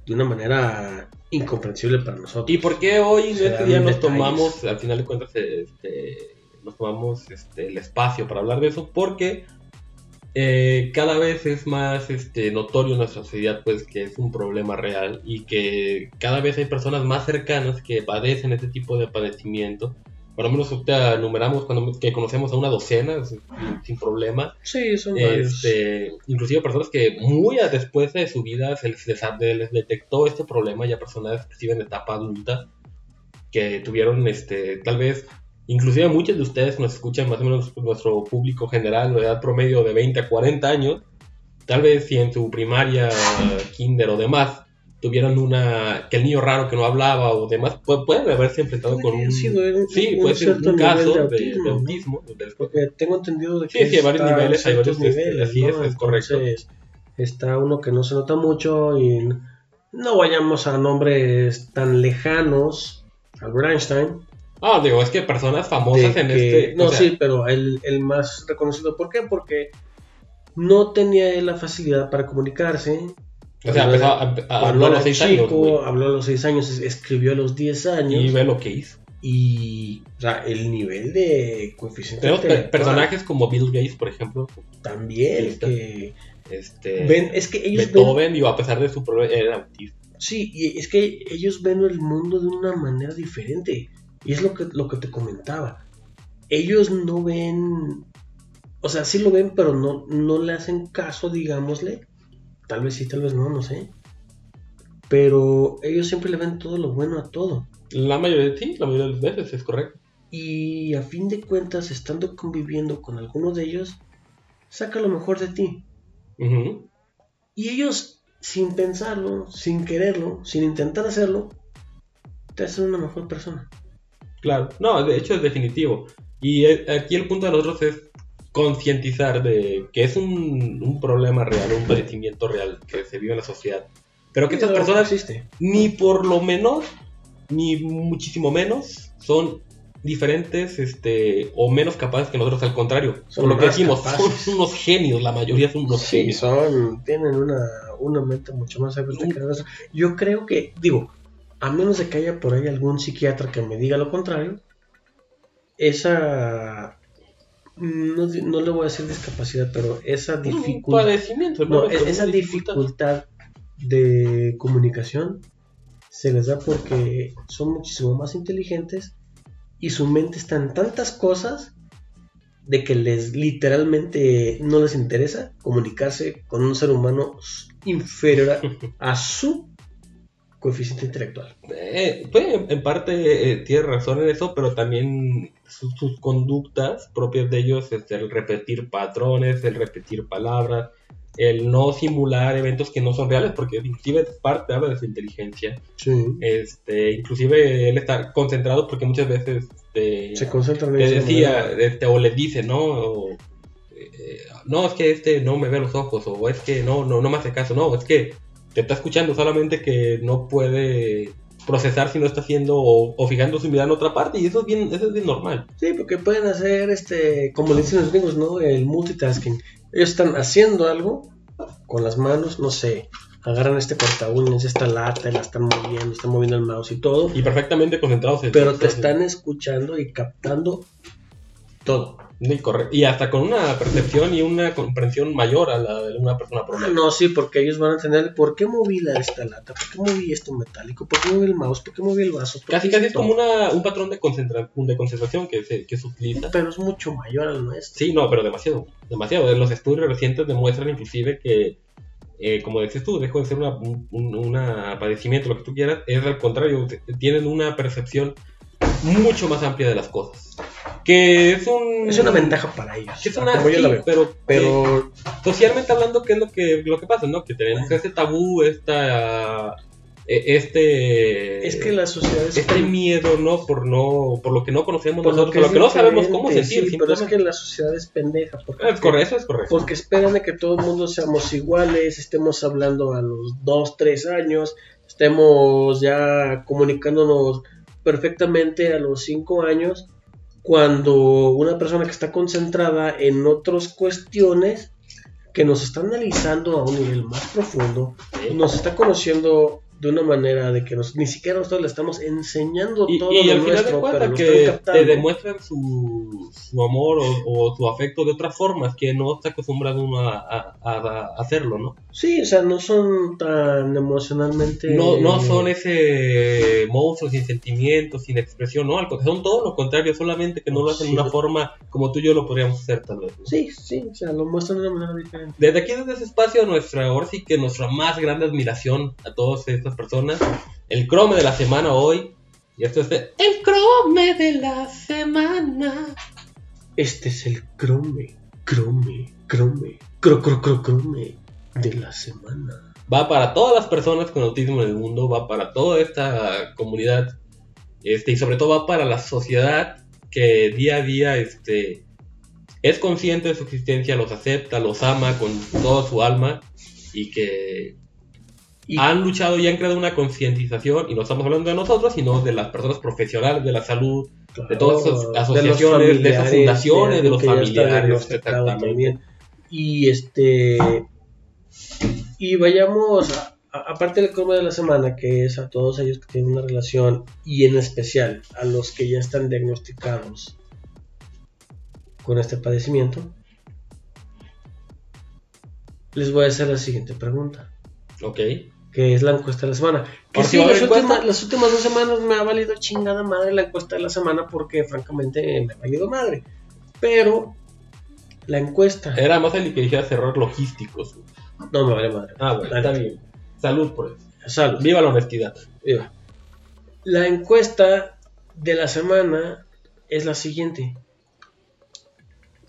de una manera incomprensible para nosotros. ¿Y por qué hoy en este día nos tomamos, al final de cuentas, este, nos tomamos este, el espacio para hablar de eso? Porque eh, cada vez es más este, notorio en nuestra sociedad pues, que es un problema real y que cada vez hay personas más cercanas que padecen este tipo de padecimiento. Por lo menos ahorita enumeramos cuando, que conocemos a una docena sin, sin problema. Sí, son. Este, inclusive personas que muy a- después de su vida se les, detectó este problema, ya personas inclusive en etapa adulta, que tuvieron este, tal vez, inclusive muchos de ustedes nos escuchan, más o menos nuestro público general, de edad promedio de 20 a 40 años, tal vez si en su primaria, kinder o demás, tuvieron una, que el niño raro que no hablaba o demás, pu- pueden haberse enfrentado Puede con un, sido un- sí, un puede ser un caso de de, autismo, de ¿no? autismo, del Porque tengo entendido de que Sí, sí, hay varios a niveles, hay varios, este, así es, es correcto. Está uno que no se nota mucho y no vayamos a nombres tan lejanos. Albert Einstein. Ah, digo, es que personas famosas de en que- este. no, o sea, sí, pero el, el más reconocido. ¿Por qué? Porque no tenía él la facilidad para comunicarse. O sea, empezó a, a- habló a los 6 chico, años. güey, habló a los 6 años, es- escribió a los 10 años. Y ve lo que hizo. Y, o sea, el nivel de coeficiente Tenemos intelectual personajes como Bill Gates, por ejemplo. también Listo. que Este, ven, es que ellos ven, Beethoven, digo, a pesar de su problema, era autista. sí, y es que ellos ven el mundo de una manera diferente. Y es lo que, lo que te comentaba. Ellos no ven, o sea, sí lo ven, pero no, no le hacen caso, digámosle. Tal vez sí, tal vez no, no sé. Pero ellos siempre le ven todo lo bueno a todo. La mayoría, sí, la mayoría de las veces es correcto. Y a fin de cuentas, estando conviviendo con alguno de ellos, saca lo mejor de ti. Y ellos, sin pensarlo, sin quererlo, sin intentar hacerlo, te hacen una mejor persona. Claro, no, de hecho es definitivo. Y eh, aquí el punto de nosotros es concientizar de que es un, un problema real, un padecimiento real que se vive en la sociedad. Pero que estas personas existe. ni por lo menos, ni muchísimo menos, son diferentes este, o menos capaces que nosotros, al contrario. Son por lo que decimos, capaces. son unos genios, la mayoría son unos Sí, genios. son, tienen una, una mente mucho más abierta que la nuestra. Yo creo que, digo, a menos de que haya por ahí algún psiquiatra que me diga lo contrario, esa, no, no le voy a decir discapacidad, pero esa dificultad, padecimiento, no, esa dificultad. de comunicación se les da porque son muchísimo más inteligentes y su mente está en tantas cosas de que les literalmente no les interesa comunicarse con un ser humano inferior a, a su coeficiente intelectual. Eh, pues, en- parte eh, tiene razón en eso, pero también sus, sus conductas propias de ellos, este, el repetir patrones, el repetir palabras, el no simular eventos que no son reales, porque inclusive es parte habla de su inteligencia. Sí. Este, inclusive él está concentrado porque muchas veces este, Se concentran en te decía, este, o le dice, ¿no? O, eh, no, es que este no me ve los ojos, o es que no, no, no me hace caso, no, es que te está escuchando, solamente que no puede procesar si no está haciendo o, o fijando su mirada en otra parte, y eso es bien, eso es bien normal. Sí, porque pueden hacer este, como le dicen los gringos, ¿no? El multitasking. Ellos están haciendo algo con las manos, no sé, agarran este corta uñas, esta lata, y la están moviendo, están moviendo el mouse y todo, Y perfectamente concentrados en pero te están escuchando y captando todo. Y, hasta con una percepción y una comprensión mayor a la de una persona Ah, promedio. no, sí, porque ellos van a entender por qué moví la esta lata, por qué moví esto metálico, por qué moví el mouse, por qué moví el vaso. Casi casi es como una, un patrón de, concentra- de concentración que se, que se utiliza. Pero es mucho mayor al nuestro. Sí, no, pero demasiado, demasiado. Los estudios recientes demuestran inclusive que, eh, como decías tú, dejó de ser una, un una padecimiento, lo que tú quieras, es al contrario, tienen una percepción mucho más amplia de las cosas. Que es un... Es una ventaja para ellos, Que es a una, como yo sí, la veo. pero, Pero socialmente hablando, ¿qué es lo que, lo que pasa? ¿no? Que tenemos este tabú, esta, eh, este... es que la sociedad es Este miedo, ¿no? Por no por lo que no conocemos por nosotros, por lo que no sabemos cómo sentir. sí, pero es que la sociedad es pendeja. Porque, Es correcto, eso es correcto. porque esperan de que todo el mundo seamos iguales, estemos hablando a los 2, 3 años, estemos ya comunicándonos perfectamente a los 5 años, cuando una persona que está concentrada en otras cuestiones que nos está analizando a un nivel más profundo, nos está conociendo de una manera de que nos, ni siquiera nosotros le estamos enseñando Y, todo y lo al final de nuestro, cuentas que te demuestran su, su amor o, o su afecto de otras formas que no está acostumbrado uno a, a- hacerlo, ¿no? Sí, o sea, no son tan emocionalmente... No, no son ese monstruo sin sentimientos, sin expresión, no, son todo lo contrario, solamente que no lo hacen de Sí. una forma como tú y yo lo podríamos hacer tal vez. ¿no? Sí, sí, o sea, lo muestran de una manera diferente. Desde aquí, desde ese espacio, nuestra, ahora sí que nuestra más grande admiración a todas personas. El crome de la semana hoy. Y esto es el crome de la semana. Este es el crome, crome, crome, cro, cro, cro, crome de la semana. Va para todas las personas con autismo en el mundo, va para toda esta comunidad. Este, y sobre todo va para la sociedad que día a día este, es consciente de su existencia, los acepta, los ama con toda su alma y que Y- han luchado y han creado una concientización, y no estamos hablando de nosotros, sino de las personas profesionales de la salud, Claro, de todas esas asociaciones, de esas fundaciones, de los familiares, exactamente. Y este... Y vayamos, a- a- aparte del crome de la semana, que es a todos ellos que tienen una relación, y en especial a los que ya están diagnosticados con este padecimiento, les voy a hacer la siguiente pregunta. Ok. Que es la encuesta de la semana. Que sí, las, últimas, encuesta. las últimas dos semanas me ha valido chingada madre la encuesta de la semana porque francamente me ha valido madre. Pero la encuesta... Era más el que dijera error logísticos. No me vale madre. Ah, bueno, está bien. Salud por eso. Salud. Viva la honestidad. Viva. La encuesta de la semana es la siguiente.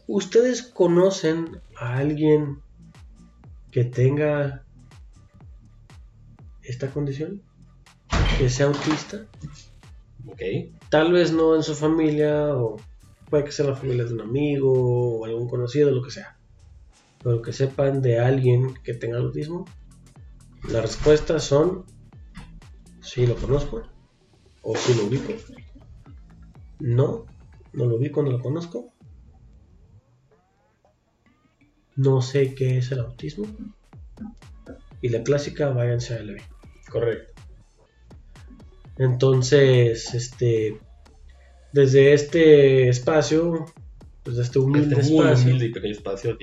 ¿Ustedes conocen a alguien que tenga esta condición? Que sea autista. Ok. Tal vez no en su familia o Puede que sea la familia de un amigo o algún conocido, lo que sea. Pero que sepan de alguien que tenga autismo. Las respuestas son sí lo conozco o sí lo ubico. No, no lo ubico, no lo conozco. No sé qué es el autismo. Y la clásica, váyanse a LB. Correcto. Entonces, este, desde este espacio, desde este humilde Este muy espacio, humilde y pequeño espacio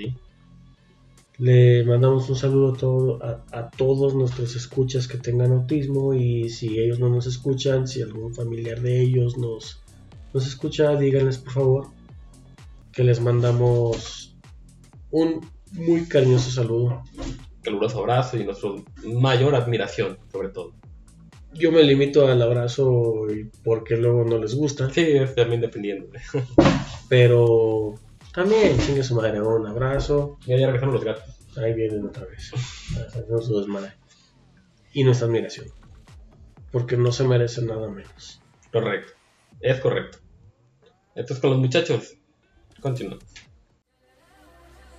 le mandamos un saludo a, todo- a, a todos nuestros escuchas que tengan autismo y si ellos no nos escuchan, si algún familiar de ellos nos, nos escucha, díganles por favor que les mandamos un muy cariñoso saludo. Caluroso abrazo y nuestra mayor admiración, sobre todo. Yo me limito al abrazo porque luego no les gusta, Sí, es también dependiendo. pero también chingue su madre, un abrazo. Ya, ya regresamos los gatos. Ahí vienen otra vez. Su desmadre. Y nuestra admiración. Porque no se merecen nada menos. Correcto. Es correcto. Entonces con los muchachos. Continuamos.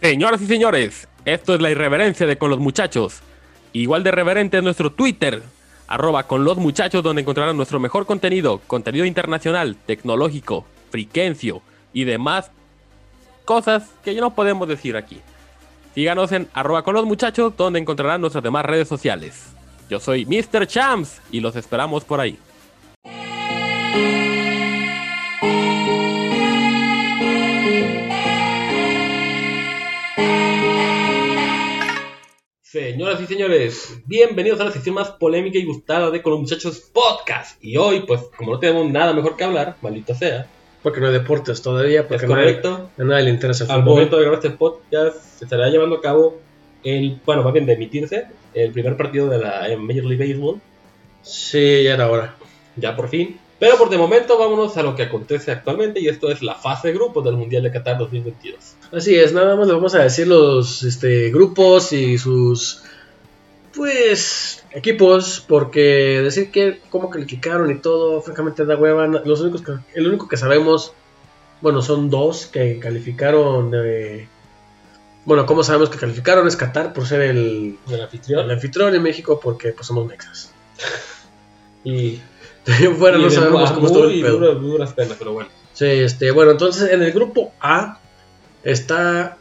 Señoras y señores, esto es la irreverencia de Con los Muchachos. Igual de reverente es nuestro Twitter, arroba con los muchachos, donde encontrarán nuestro mejor contenido, contenido internacional, tecnológico, friquencio y demás cosas que ya no podemos decir aquí. Síganos en arroba con los muchachos, donde encontrarán nuestras demás redes sociales. Yo soy Mr. Champs y los esperamos por ahí. Señoras y señores, bienvenidos a la sección más polémica y gustada de Con los Muchachos Podcast. Y hoy, pues, como no tenemos nada mejor que hablar, maldito sea, Porque no hay deportes todavía. es Porque a nadie- correcto. a nadie le interesa el Al fútbol. momento de grabar este podcast, se estará llevando a cabo el, bueno, más bien de emitirse, el primer partido de la Major League Baseball, Sí, ya era hora. ya por fin. Pero por de momento, vámonos a lo que acontece actualmente, y esto es la fase de grupos del Mundial de Qatar 2022. Así es, nada más le vamos a decir los este, grupos y sus pues equipos, porque decir que cómo calificaron y todo, francamente da hueva. Los únicos que, el único que sabemos, bueno, son dos que calificaron de bueno, cómo sabemos que calificaron es Qatar por ser el, El el anfitrión. anfitrión y México porque pues somos mexas. Y, en fuera y no sabemos cómo estuvo muy el pedo. duras, duras penas, pero bueno. Sí, este, bueno, entonces en el grupo A está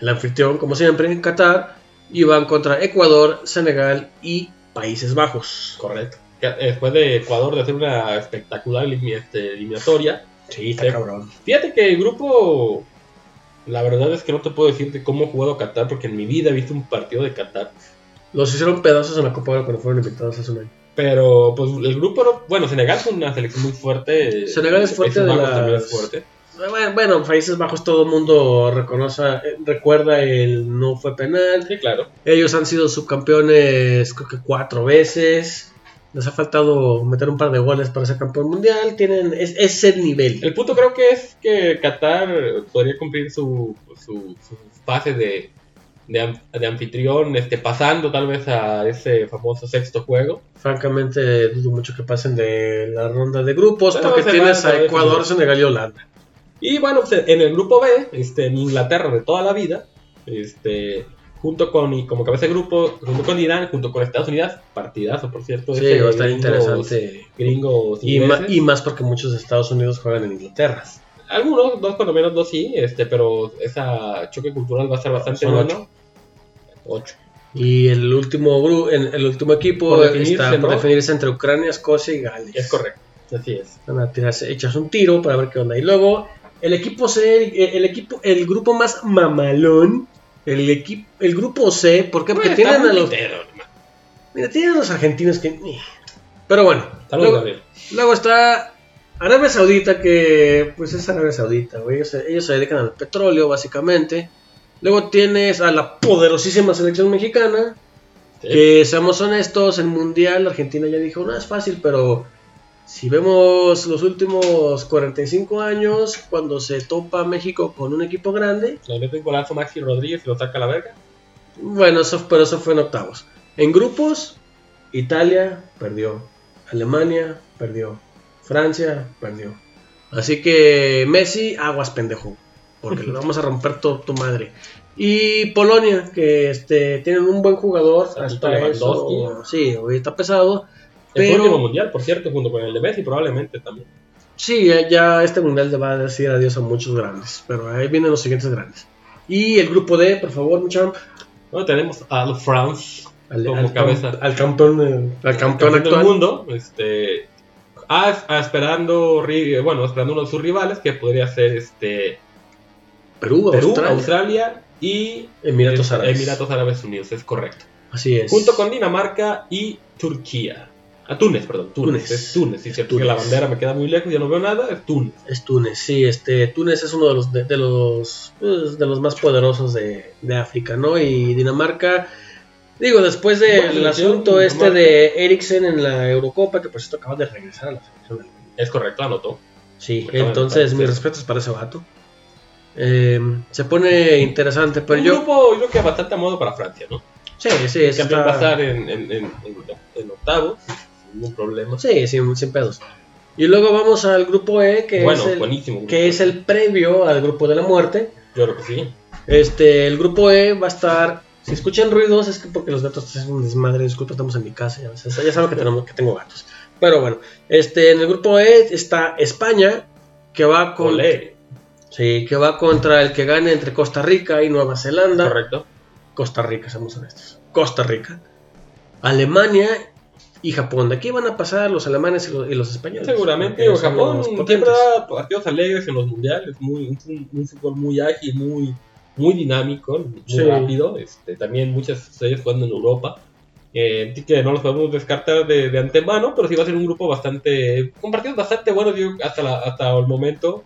el anfitrión, como siempre, en Qatar, y van contra Ecuador, Senegal y Países Bajos. Correcto. Después de Ecuador de hacer una espectacular este, eliminatoria, Sí, está cabrón. Fíjate que el grupo, la verdad es que no te puedo decir de cómo he jugado Qatar, porque en mi vida he visto un partido de Qatar. Los hicieron pedazos en la Copa Oro cuando fueron invitados hace un año. Pero, pues, el grupo, no- bueno, Senegal es una selección muy fuerte. Senegal es fuerte Países de Bajos también las- es fuerte. Bueno, bueno, Países Bajos todo el mundo reconoce, eh, recuerda el no fue penal. Sí, claro. Ellos han sido subcampeones creo que cuatro veces. Les ha faltado meter un par de goles para ser campeón mundial. Tienen es, es el nivel. El punto creo que es que Qatar podría cumplir su, su, su fase de, de, de anfitrión, este, pasando tal vez a ese famoso sexto juego. Francamente, dudo mucho que pasen de la ronda de grupos Bueno, porque tienes a Ecuador. Senegal y Holanda. Y bueno, pues en el grupo B, este, en Inglaterra de toda la vida, este, junto con, y como cabeza de grupo, junto con Irán, junto con Estados Unidos, partidazo por cierto. Sí, ese va a estar gringos- interesante. Gringos Y, y más porque muchos de Estados Unidos juegan en Inglaterra. Algunos, dos lo menos, dos sí, este, pero esa choque cultural va a ser bastante Son bueno. Ocho. Y el último grupo, el último equipo Por definirse, está por ¿no? definirse entre Ucrania, Escocia y Gales. Es correcto, así es. Van a tirarse, echas un tiro para ver qué onda. Y luego, el equipo C, el, el equipo, el grupo más mamalón, el equipo, el grupo C, ¿por qué? Porque Pues, tienen a los, pitero, hermano. mira, tienen a los argentinos que, eh. pero bueno. Saludos, luego, Gabriel. luego está Arabia Saudita, que pues es Arabia Saudita, güey. Ellos, ellos se dedican al petróleo, básicamente. Luego tienes a la poderosísima selección mexicana, Sí. que seamos honestos, el mundial Argentina ya dijo, no es fácil, pero si vemos los últimos 45 años, cuando se topa México con un equipo grande, Le mete un golazo Maxi Rodríguez y lo saca a la verga. bueno, eso, pero eso fue en octavos. En grupos, Italia perdió, Alemania perdió, Francia perdió, Así que Messi, aguas pendejo, porque le vamos a romper todo tu madre. Y Polonia, que este, tienen un buen jugador, Hasta eso, sí, hoy está pesado, El pero último mundial, por cierto, junto con el de Messi, probablemente también. sí, ya- este mundial le va a decir adiós a muchos grandes, pero ahí vienen los siguientes grandes. Y el grupo D, por favor, Muchamp, Bueno, tenemos a France al, como al cabeza. al campeón, al campeón del actual. mundo, este, a- a esperando, bueno, esperando uno de sus rivales, que podría ser este Perú, Perú, Australia, Australia y Emiratos Árabes. Emiratos Árabes Unidos, es correcto. Así es. Junto con Dinamarca y Turquía. A Túnez, perdón, Túnez. Túnez. Es Túnez, sí, cierto Túnez. que la bandera me queda muy lejos, ya no veo nada, es Túnez. Es Túnez, sí, este, Túnez es uno de los de, de los pues, de los más poderosos de, de África, ¿no? Y Dinamarca, digo, después del asunto este de Eriksen en la Eurocopa, que por cierto acaba de regresar a la selección. Es correcto, anotó. Sí, entonces mis respetos para ese vato. Eh, se pone interesante, pero un yo... grupo, yo creo que bastante a modo para Francia, ¿no? Sí, sí, eso También está- pasar en, en, en, en, en octavos, sin ningún problema. Sí, sin, sin pedos. Y luego vamos al grupo E, que, bueno, es, el, que es el previo al grupo de la muerte. Yo creo que sí. Este, el grupo E va a estar. Si escuchan ruidos, es que porque los gatos hacen un desmadre. Disculpa, estamos en mi casa. Ya, ya saben que, tenemos, que tengo gatos. Pero bueno, este, en el grupo E está España, que va con. Olé, Sí, que va contra el que gane entre Costa Rica y Nueva Zelanda. correcto. Costa Rica, seamos honestos. Costa Rica. Alemania y Japón. De aquí van a pasar los alemanes y los, y los españoles. Seguramente, o Japón siempre da partidos alegres en los mundiales, muy, un, un fútbol muy ágil, muy, muy dinámico, muy Sí. rápido. Este, también muchas estrellas jugando en Europa. Eh, que no los podemos descartar de, de antemano, pero sí va a ser un grupo bastante. con partidos bastante buenos, yo hasta, la- hasta el momento.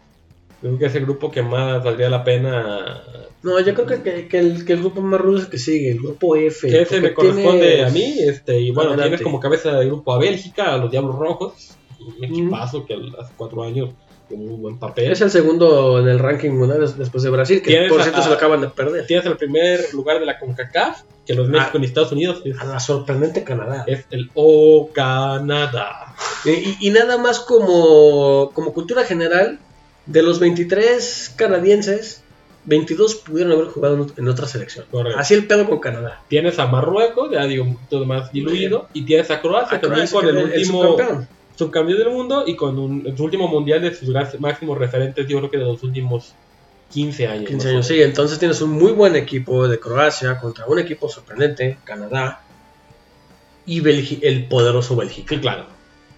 Creo que es el grupo que más valdría la pena. No, yo creo que, que- que el, que el grupo más rudo es el que sigue, el grupo F. Que ese me corresponde tienes- a mí. Este, y bueno, Adelante. tienes como cabeza de grupo a Bélgica, a los Diablos Rojos. Un Mm. equipazo que hace cuatro años con un buen papel. Es el segundo en el ranking mundial des- después de Brasil, que por a- cierto se lo acaban de perder. Tienes el primer lugar de la CONCACAF, que los México Ah. y Estados Unidos es, A la sorprendente Canadá. es el O Canadá. Y, y- y nada más como, como cultura general, de los 23 canadienses, 22 pudieron haber jugado en ot- en otra selección. Correcto. Así el pedo con Canadá. Tienes a Marruecos, ya digo, un poquito más diluido, y tienes a Croacia, A también Croacia, con el, es último subcampeón. subcampeón del mundo y con un, su último mundial de sus máximos referentes, yo creo que de los últimos 15 años. 15 más o años, sí. Entonces tienes un muy buen equipo de Croacia contra un equipo sorprendente, Canadá, y Belgi- el poderoso Bélgica. Sí, claro.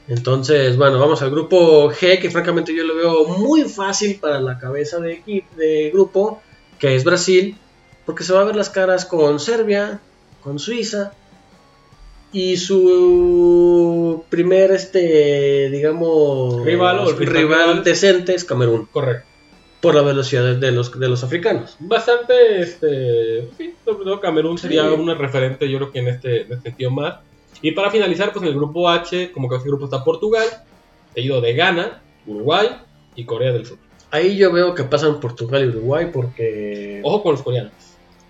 Entonces, bueno, vamos al grupo G, que francamente yo lo veo muy fácil para la cabeza de, de grupo, que es Brasil, porque se va a ver las caras con Serbia, con Suiza, y su primer, este, digamos, Rival o rival rival. decente es Camerún, Correcto. por la velocidad de los, de los africanos. Bastante, este, sí, Camerún sería Sí. una referente, yo creo que en este, en este sentido más. Y para finalizar, pues en el grupo H, como que en el grupo está Portugal, seguido de Ghana, Uruguay y Corea del Sur. Ahí yo veo que pasan Portugal y Uruguay porque... Ojo con los coreanos.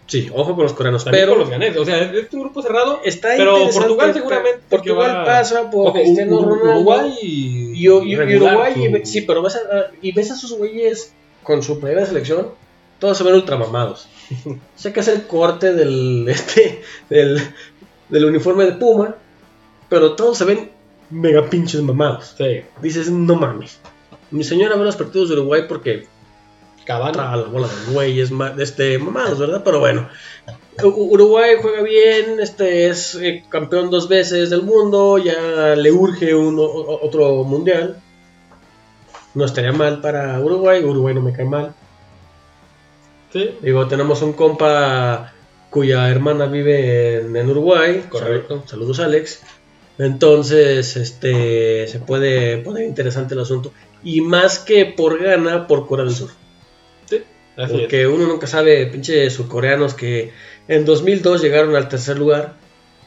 Sí, ojo con los coreanos, También pero... con los ganeses. O sea, es, un grupo cerrado. Está Pero Portugal seguramente Portugal va- pasa por Ojo, Cristiano Ronaldo. Uruguay y, y, y- y Uruguay, su- sí, pero ves a, y ves a sus güeyes con su primera selección, todos se ven ultramamados. sé que es el corte del, este, del, del uniforme de Puma, pero todos se ven mega pinches mamados. Sí, Dices, no mames. Mi señora ve los partidos de Uruguay porque traga la bola de güeyes este, mamados, ¿verdad? Pero bueno. Uruguay juega bien, este es eh, campeón dos veces del mundo, ya le urge un, o- o- otro mundial. No estaría mal para Uruguay, Uruguay no me cae mal. Sí, Digo, tenemos un compa cuya hermana vive en, en Uruguay. Correcto. Sal- Saludos, Alex. Entonces, este, se puede poner interesante el asunto. Y más que por gana, por Corea del Sur. sí, así es. Porque uno nunca sabe, pinche surcoreanos que en 2002 llegaron al tercer lugar.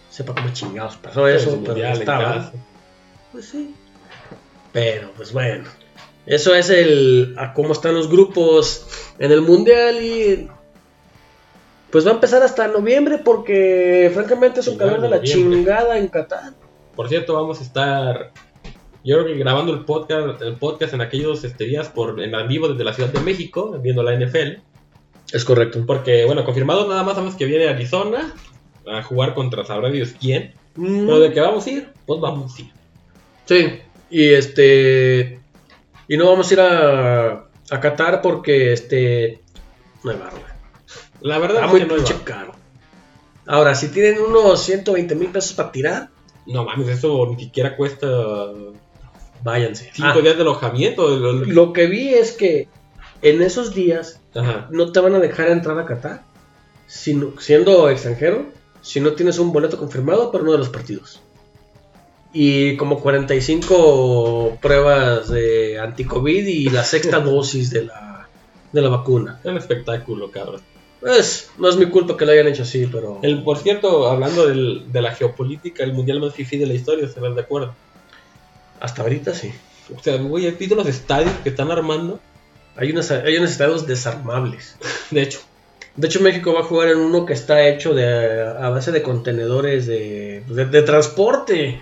Sepa cómo chingados pasó Sí, eso, su pero casa. Pues sí. Pero, pues bueno. Eso es el a cómo están los grupos en el mundial y pues va a empezar hasta noviembre porque francamente es un calor de la chingada en Qatar. Por cierto, vamos a estar Yo creo que grabando el podcast, el podcast en aquellos este, días por, en vivo desde la Ciudad de México, viendo la NFL. Es correcto. Porque, bueno, confirmado nada más sabemos que viene a Arizona a jugar contra sabrá Dios quién. Mm. Pero de que vamos a ir, pues vamos a ir. Sí, y este. Y no vamos a ir a, a Qatar porque este. No hay güey. La verdad Está muy no, pinche caro. Ahora, si tienen unos 120 mil pesos para tirar, no mames, eso ni siquiera cuesta váyanse. 5 Ah, días de alojamiento. Lo- lo- lo que vi es que en esos días Ajá. no te van a dejar entrar a Qatar sino- siendo extranjero si no tienes un boleto confirmado para uno de los partidos. Y como 45 pruebas de anti-COVID y la sexta dosis de la, de la vacuna. Es un espectáculo, cabrón. Pues no es mi culpa que lo hayan hecho así, pero El, por cierto, hablando del- de la geopolítica, el mundial más difícil de la historia, ¿estás de acuerdo? hasta ahorita sí. O sea, güey, ¿has visto los estadios que están armando? Hay unos, hay unos estados desarmables. De hecho, De hecho, México va a jugar en uno que está hecho de, a base de contenedores de, de, de transporte.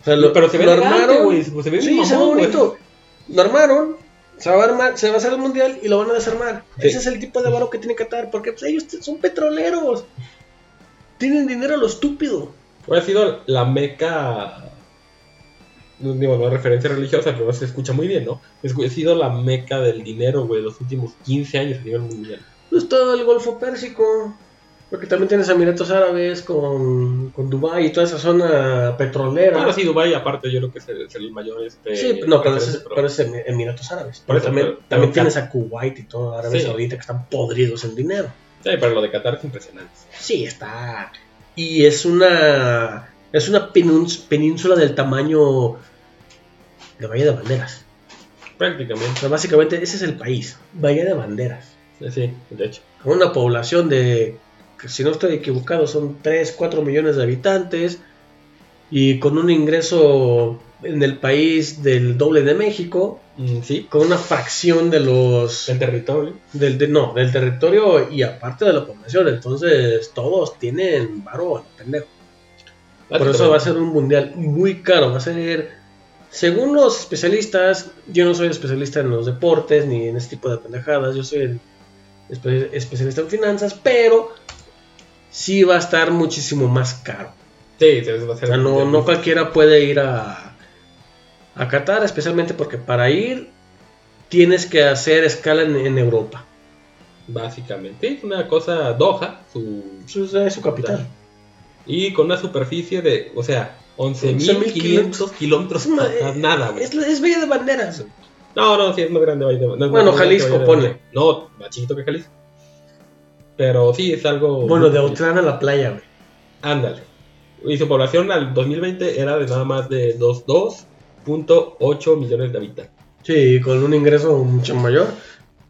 O sea, lo- pero se ve lo elegante, armaron. güey. Se ve Sí, se ve bonito. Lo armaron, se va, a armar, se va a hacer el mundial y lo van a desarmar. Sí. Ese es el tipo de varo que tiene Qatar, porque pues, ellos son petroleros. Tienen dinero a lo estúpido. Ha sido la meca. No digo, no referencia religiosa, pero se escucha muy bien, ¿no? Es- Ha sido la meca del dinero, güey, los últimos 15 años a nivel mundial. Pues todo el Golfo Pérsico. Porque también tienes Emiratos Árabes con, con Dubái y toda esa zona petrolera. Bueno, sí, Dubái, aparte, yo creo que es el, es el mayor. Este, Sí, no, pero es, pero es Em- Emiratos Árabes. Pero eso, también- también, pero- también tienes a Kuwait y todo, Arabia Sí. Saudita, que están podridos en dinero. Sí, pero lo de Qatar es impresionante. Sí, está. Y es una. Es una peníns- península del tamaño de Bahía de Banderas. O Prácticamente. sea, básicamente ese es el país. Bahía de Banderas. Sí, sí, de hecho. Con una población de. Si no estoy equivocado, son 3, 4 millones de habitantes. Y con un ingreso en el país del doble de México. Mm, sí, Con una fracción de los. el territorio. Del, de- no, del territorio y aparte de la población. Entonces todos tienen lo pendejo. Por eso va a ser un mundial muy caro. Va a ser, según los especialistas, yo no soy especialista en los deportes ni en este tipo de pendejadas. Yo soy el especialista en finanzas, pero sí va a estar muchísimo más caro. Sí, va a O ser sea, no, no cualquiera puede ir a, a Qatar, especialmente porque para ir tienes que hacer escala en, en Europa. Básicamente, sí, una cosa Doha, su, es su capital. y con una superficie de, o sea, 11.500 11.500 kilómetros Es, cuadrados, nada, güey. es, es Bahía de Banderas. No, no, sí, es más grande. Valle de- es Bueno, Jalisco, Valle ponle. Banderas. No, más chiquito que Jalisco. Pero sí, es algo... Bueno, de Autlán a la playa, güey. Ándale. Y su población al 2020 era de nada más de 2 2.8 millones de habitantes. Sí, con un ingreso mucho mayor.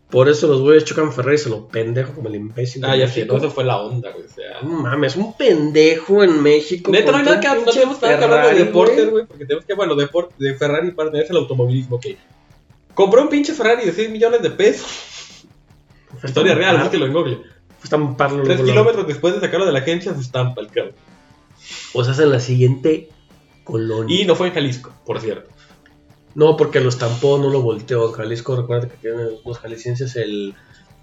Por eso los güeyes chocan Ferrari y se lo pendejo como el imbécil. Ah, ya no, eso fue la onda, güey. O sea... No mames, un pendejo en México. Neta, no hay nada que no tenemos nada que hablar de deportes, güey. porque tenemos que, bueno, deporte, de Ferrari para tener el automovilismo, que compró un pinche Ferrari de 6 millones de pesos. Historia real, búsquelo en Google. Estamparlo 3 luego, kilómetros después de sacarlo de la agencia, su estampa el cabrón. O sea, es en la siguiente colonia. Y no fue en Jalisco, por cierto. No, porque lo estampó, no lo volteó. En Jalisco, recuerda que tienen los jaliscienses el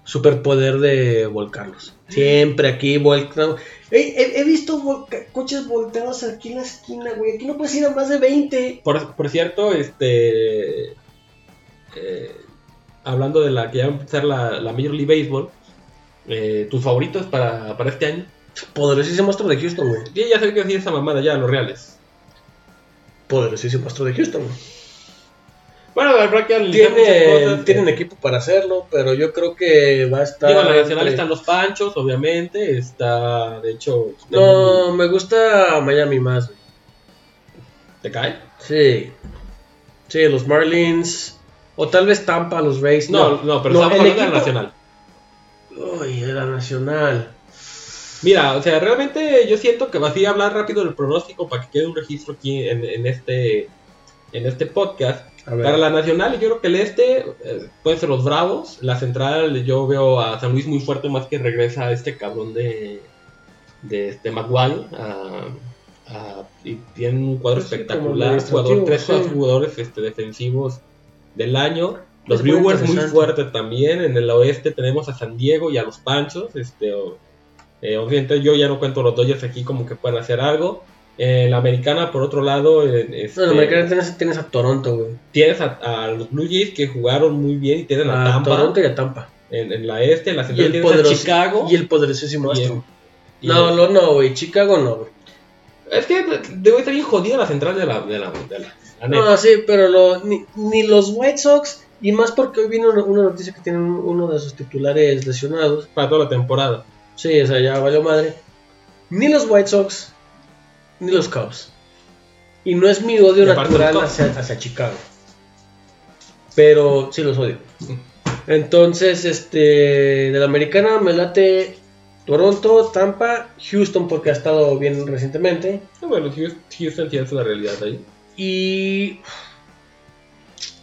superpoder de volcarlos. Siempre aquí volcan. He, he- he visto volca- coches volteados aquí en la esquina, güey. Aquí no puedes ir a más de 20. Por, por cierto, este. eh, hablando de la que ya va a empezar la, la Major League Baseball, eh, tus favoritos para, para este año. Poderosísimo astro de Houston, güey. Ya sé que sí, esa mamada ya, los reales. Poderosísimo astro de Houston, güey. Bueno, habrá que analizar muchas Tienen, equipo para hacerlo, pero yo creo que va a estar. Digo, en la nacional entre- están los Panchos, obviamente. Está, de hecho. No, me gusta Miami más, güey. ¿Te cae? Sí. Sí, los Marlins. O tal vez Tampa, los Rays. No, no, pero No, estamos de la nacional. Era nacional. Mira, o sea, realmente yo siento que va a hablar rápido del pronóstico para que quede un registro aquí en, en este en este podcast. A. Para la nacional, yo creo que el este eh, pueden ser los Bravos. La central, yo veo a San Luis muy fuerte, más que regresa este cabrón de, de este Maguire a, y tienen un cuadro sí, espectacular, jugador, tres sí. jugadores este, defensivos del año. Los Es muy Brewers muy interesante. fuertes también. En el oeste tenemos a San Diego y a los Panchos. Este, o- eh, obviamente yo ya no cuento los Dodgers aquí como que puedan hacer algo. En la americana, por otro lado, en, este, No, en Americana tienes, tienes a Toronto, güey. tienes a, a los Blue Jays que jugaron muy bien y tienen a, A Tampa. Toronto y a Tampa. En, en la este, en la central tienes a poderoso, Chicago. y el poderosísimo y Astro. No, el- no, no, güey. Chicago no, güey. Es que debe estar bien jodida la central de la, de la, de la, la. No, sí, pero lo, ni, ni los White Sox, y más porque hoy vino una, noticia que tienen uno de sus titulares lesionados. para toda la temporada. Sí, o sea, ya valió madre. Ni los White Sox, ni los Cubs. Y no es mi odio natural hacia, hacia Chicago. Pero sí los odio. Entonces, este, de la americana me late Toronto, Tampa, Houston porque ha estado bien recientemente. Bueno, Houston, Houston sí es la realidad ahí. Y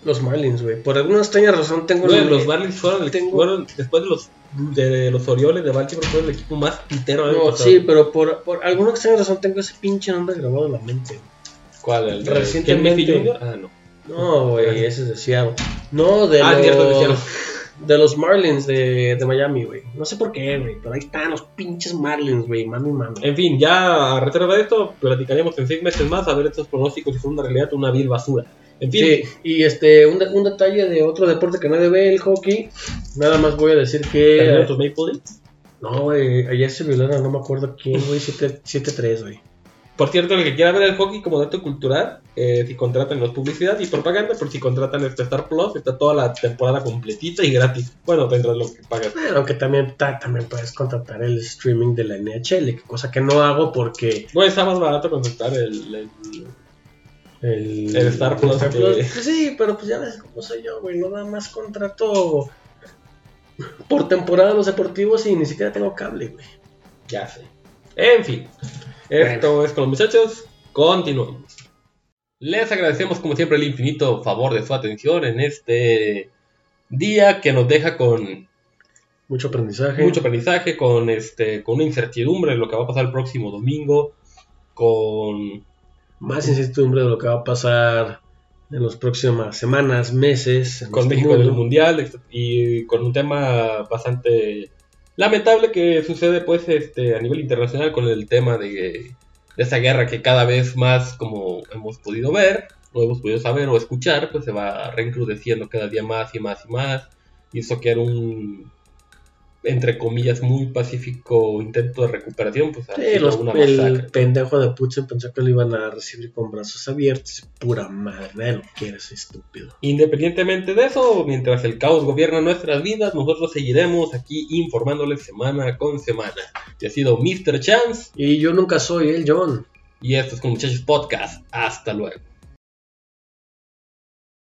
los Marlins, güey. Por alguna extraña razón tengo el- los Marlins fueron, el- tengo- fueron después de los de los Orioles de Baltimore fueron el equipo más pitero No, pasado. sí, pero por, por alguna extraña razón tengo ese pinche nombre grabado en la mente. ¿Cuál? ¿El Recientemente. Ah, no. No, güey, ese es de Seattle. No, de Ah, los... cierto, de Seattle. de los Marlins de, de Miami, güey. No sé por qué, güey, pero ahí están los pinches Marlins, güey. Mami, mami. En fin, ya a reserva de esto, platicaremos en seis meses más a ver estos pronósticos si son una realidad o una vil basura. En fin, Sí, y este, un, un detalle de otro deporte que nadie ve, el hockey. Nada más voy a decir ¿perdieron que... tus Maple Leafs? No, güey, ayer se violaron, no me acuerdo quién, güey, 7 7-3, güey. Por cierto, el que quiera ver el hockey como dato cultural, eh, si contratan no es publicidad y propaganda, pero si contratan este Star Plus, está toda la temporada completita y gratis. Bueno, tendrás lo que pagas. Bueno, aunque también, ta- también puedes contratar el streaming de la NHL, cosa que no hago porque Bueno, está más barato contratar el, el- el, El Star Plus Star que- Plus, pues sí, pero pues ya ves cómo soy yo, güey, no nada más contrato por temporada los deportivos y ni siquiera tengo cable, güey. Ya sé. En fin, esto es con los muchachos. Continuamos. Les agradecemos como siempre el infinito favor de su atención en este día que nos deja con Mucho aprendizaje. mucho aprendizaje, con este, con una incertidumbre de lo que va a pasar el próximo domingo, con Más incertidumbre de lo que va a pasar en las próximas semanas, meses. con este México en el mundo. mundial y con un tema bastante lamentable que sucede pues este a nivel internacional con el tema de, de esa guerra que cada vez más como hemos podido ver o hemos podido saber o escuchar pues se va reencrudeciendo cada día más y más y más y eso que era un entre comillas muy pacífico intento de recuperación pues Sí, los- una el pendejo de Putin pensó que lo iban a recibir con brazos abiertos. Pura madre, nadie lo quiere ese estúpido. Independientemente de eso, mientras el caos gobierna nuestras vidas, nosotros seguiremos aquí informándoles semana con semana. Y ha sido Mr. Chance Y yo nunca soy el John. y esto es con Muchachos Podcast. Hasta luego.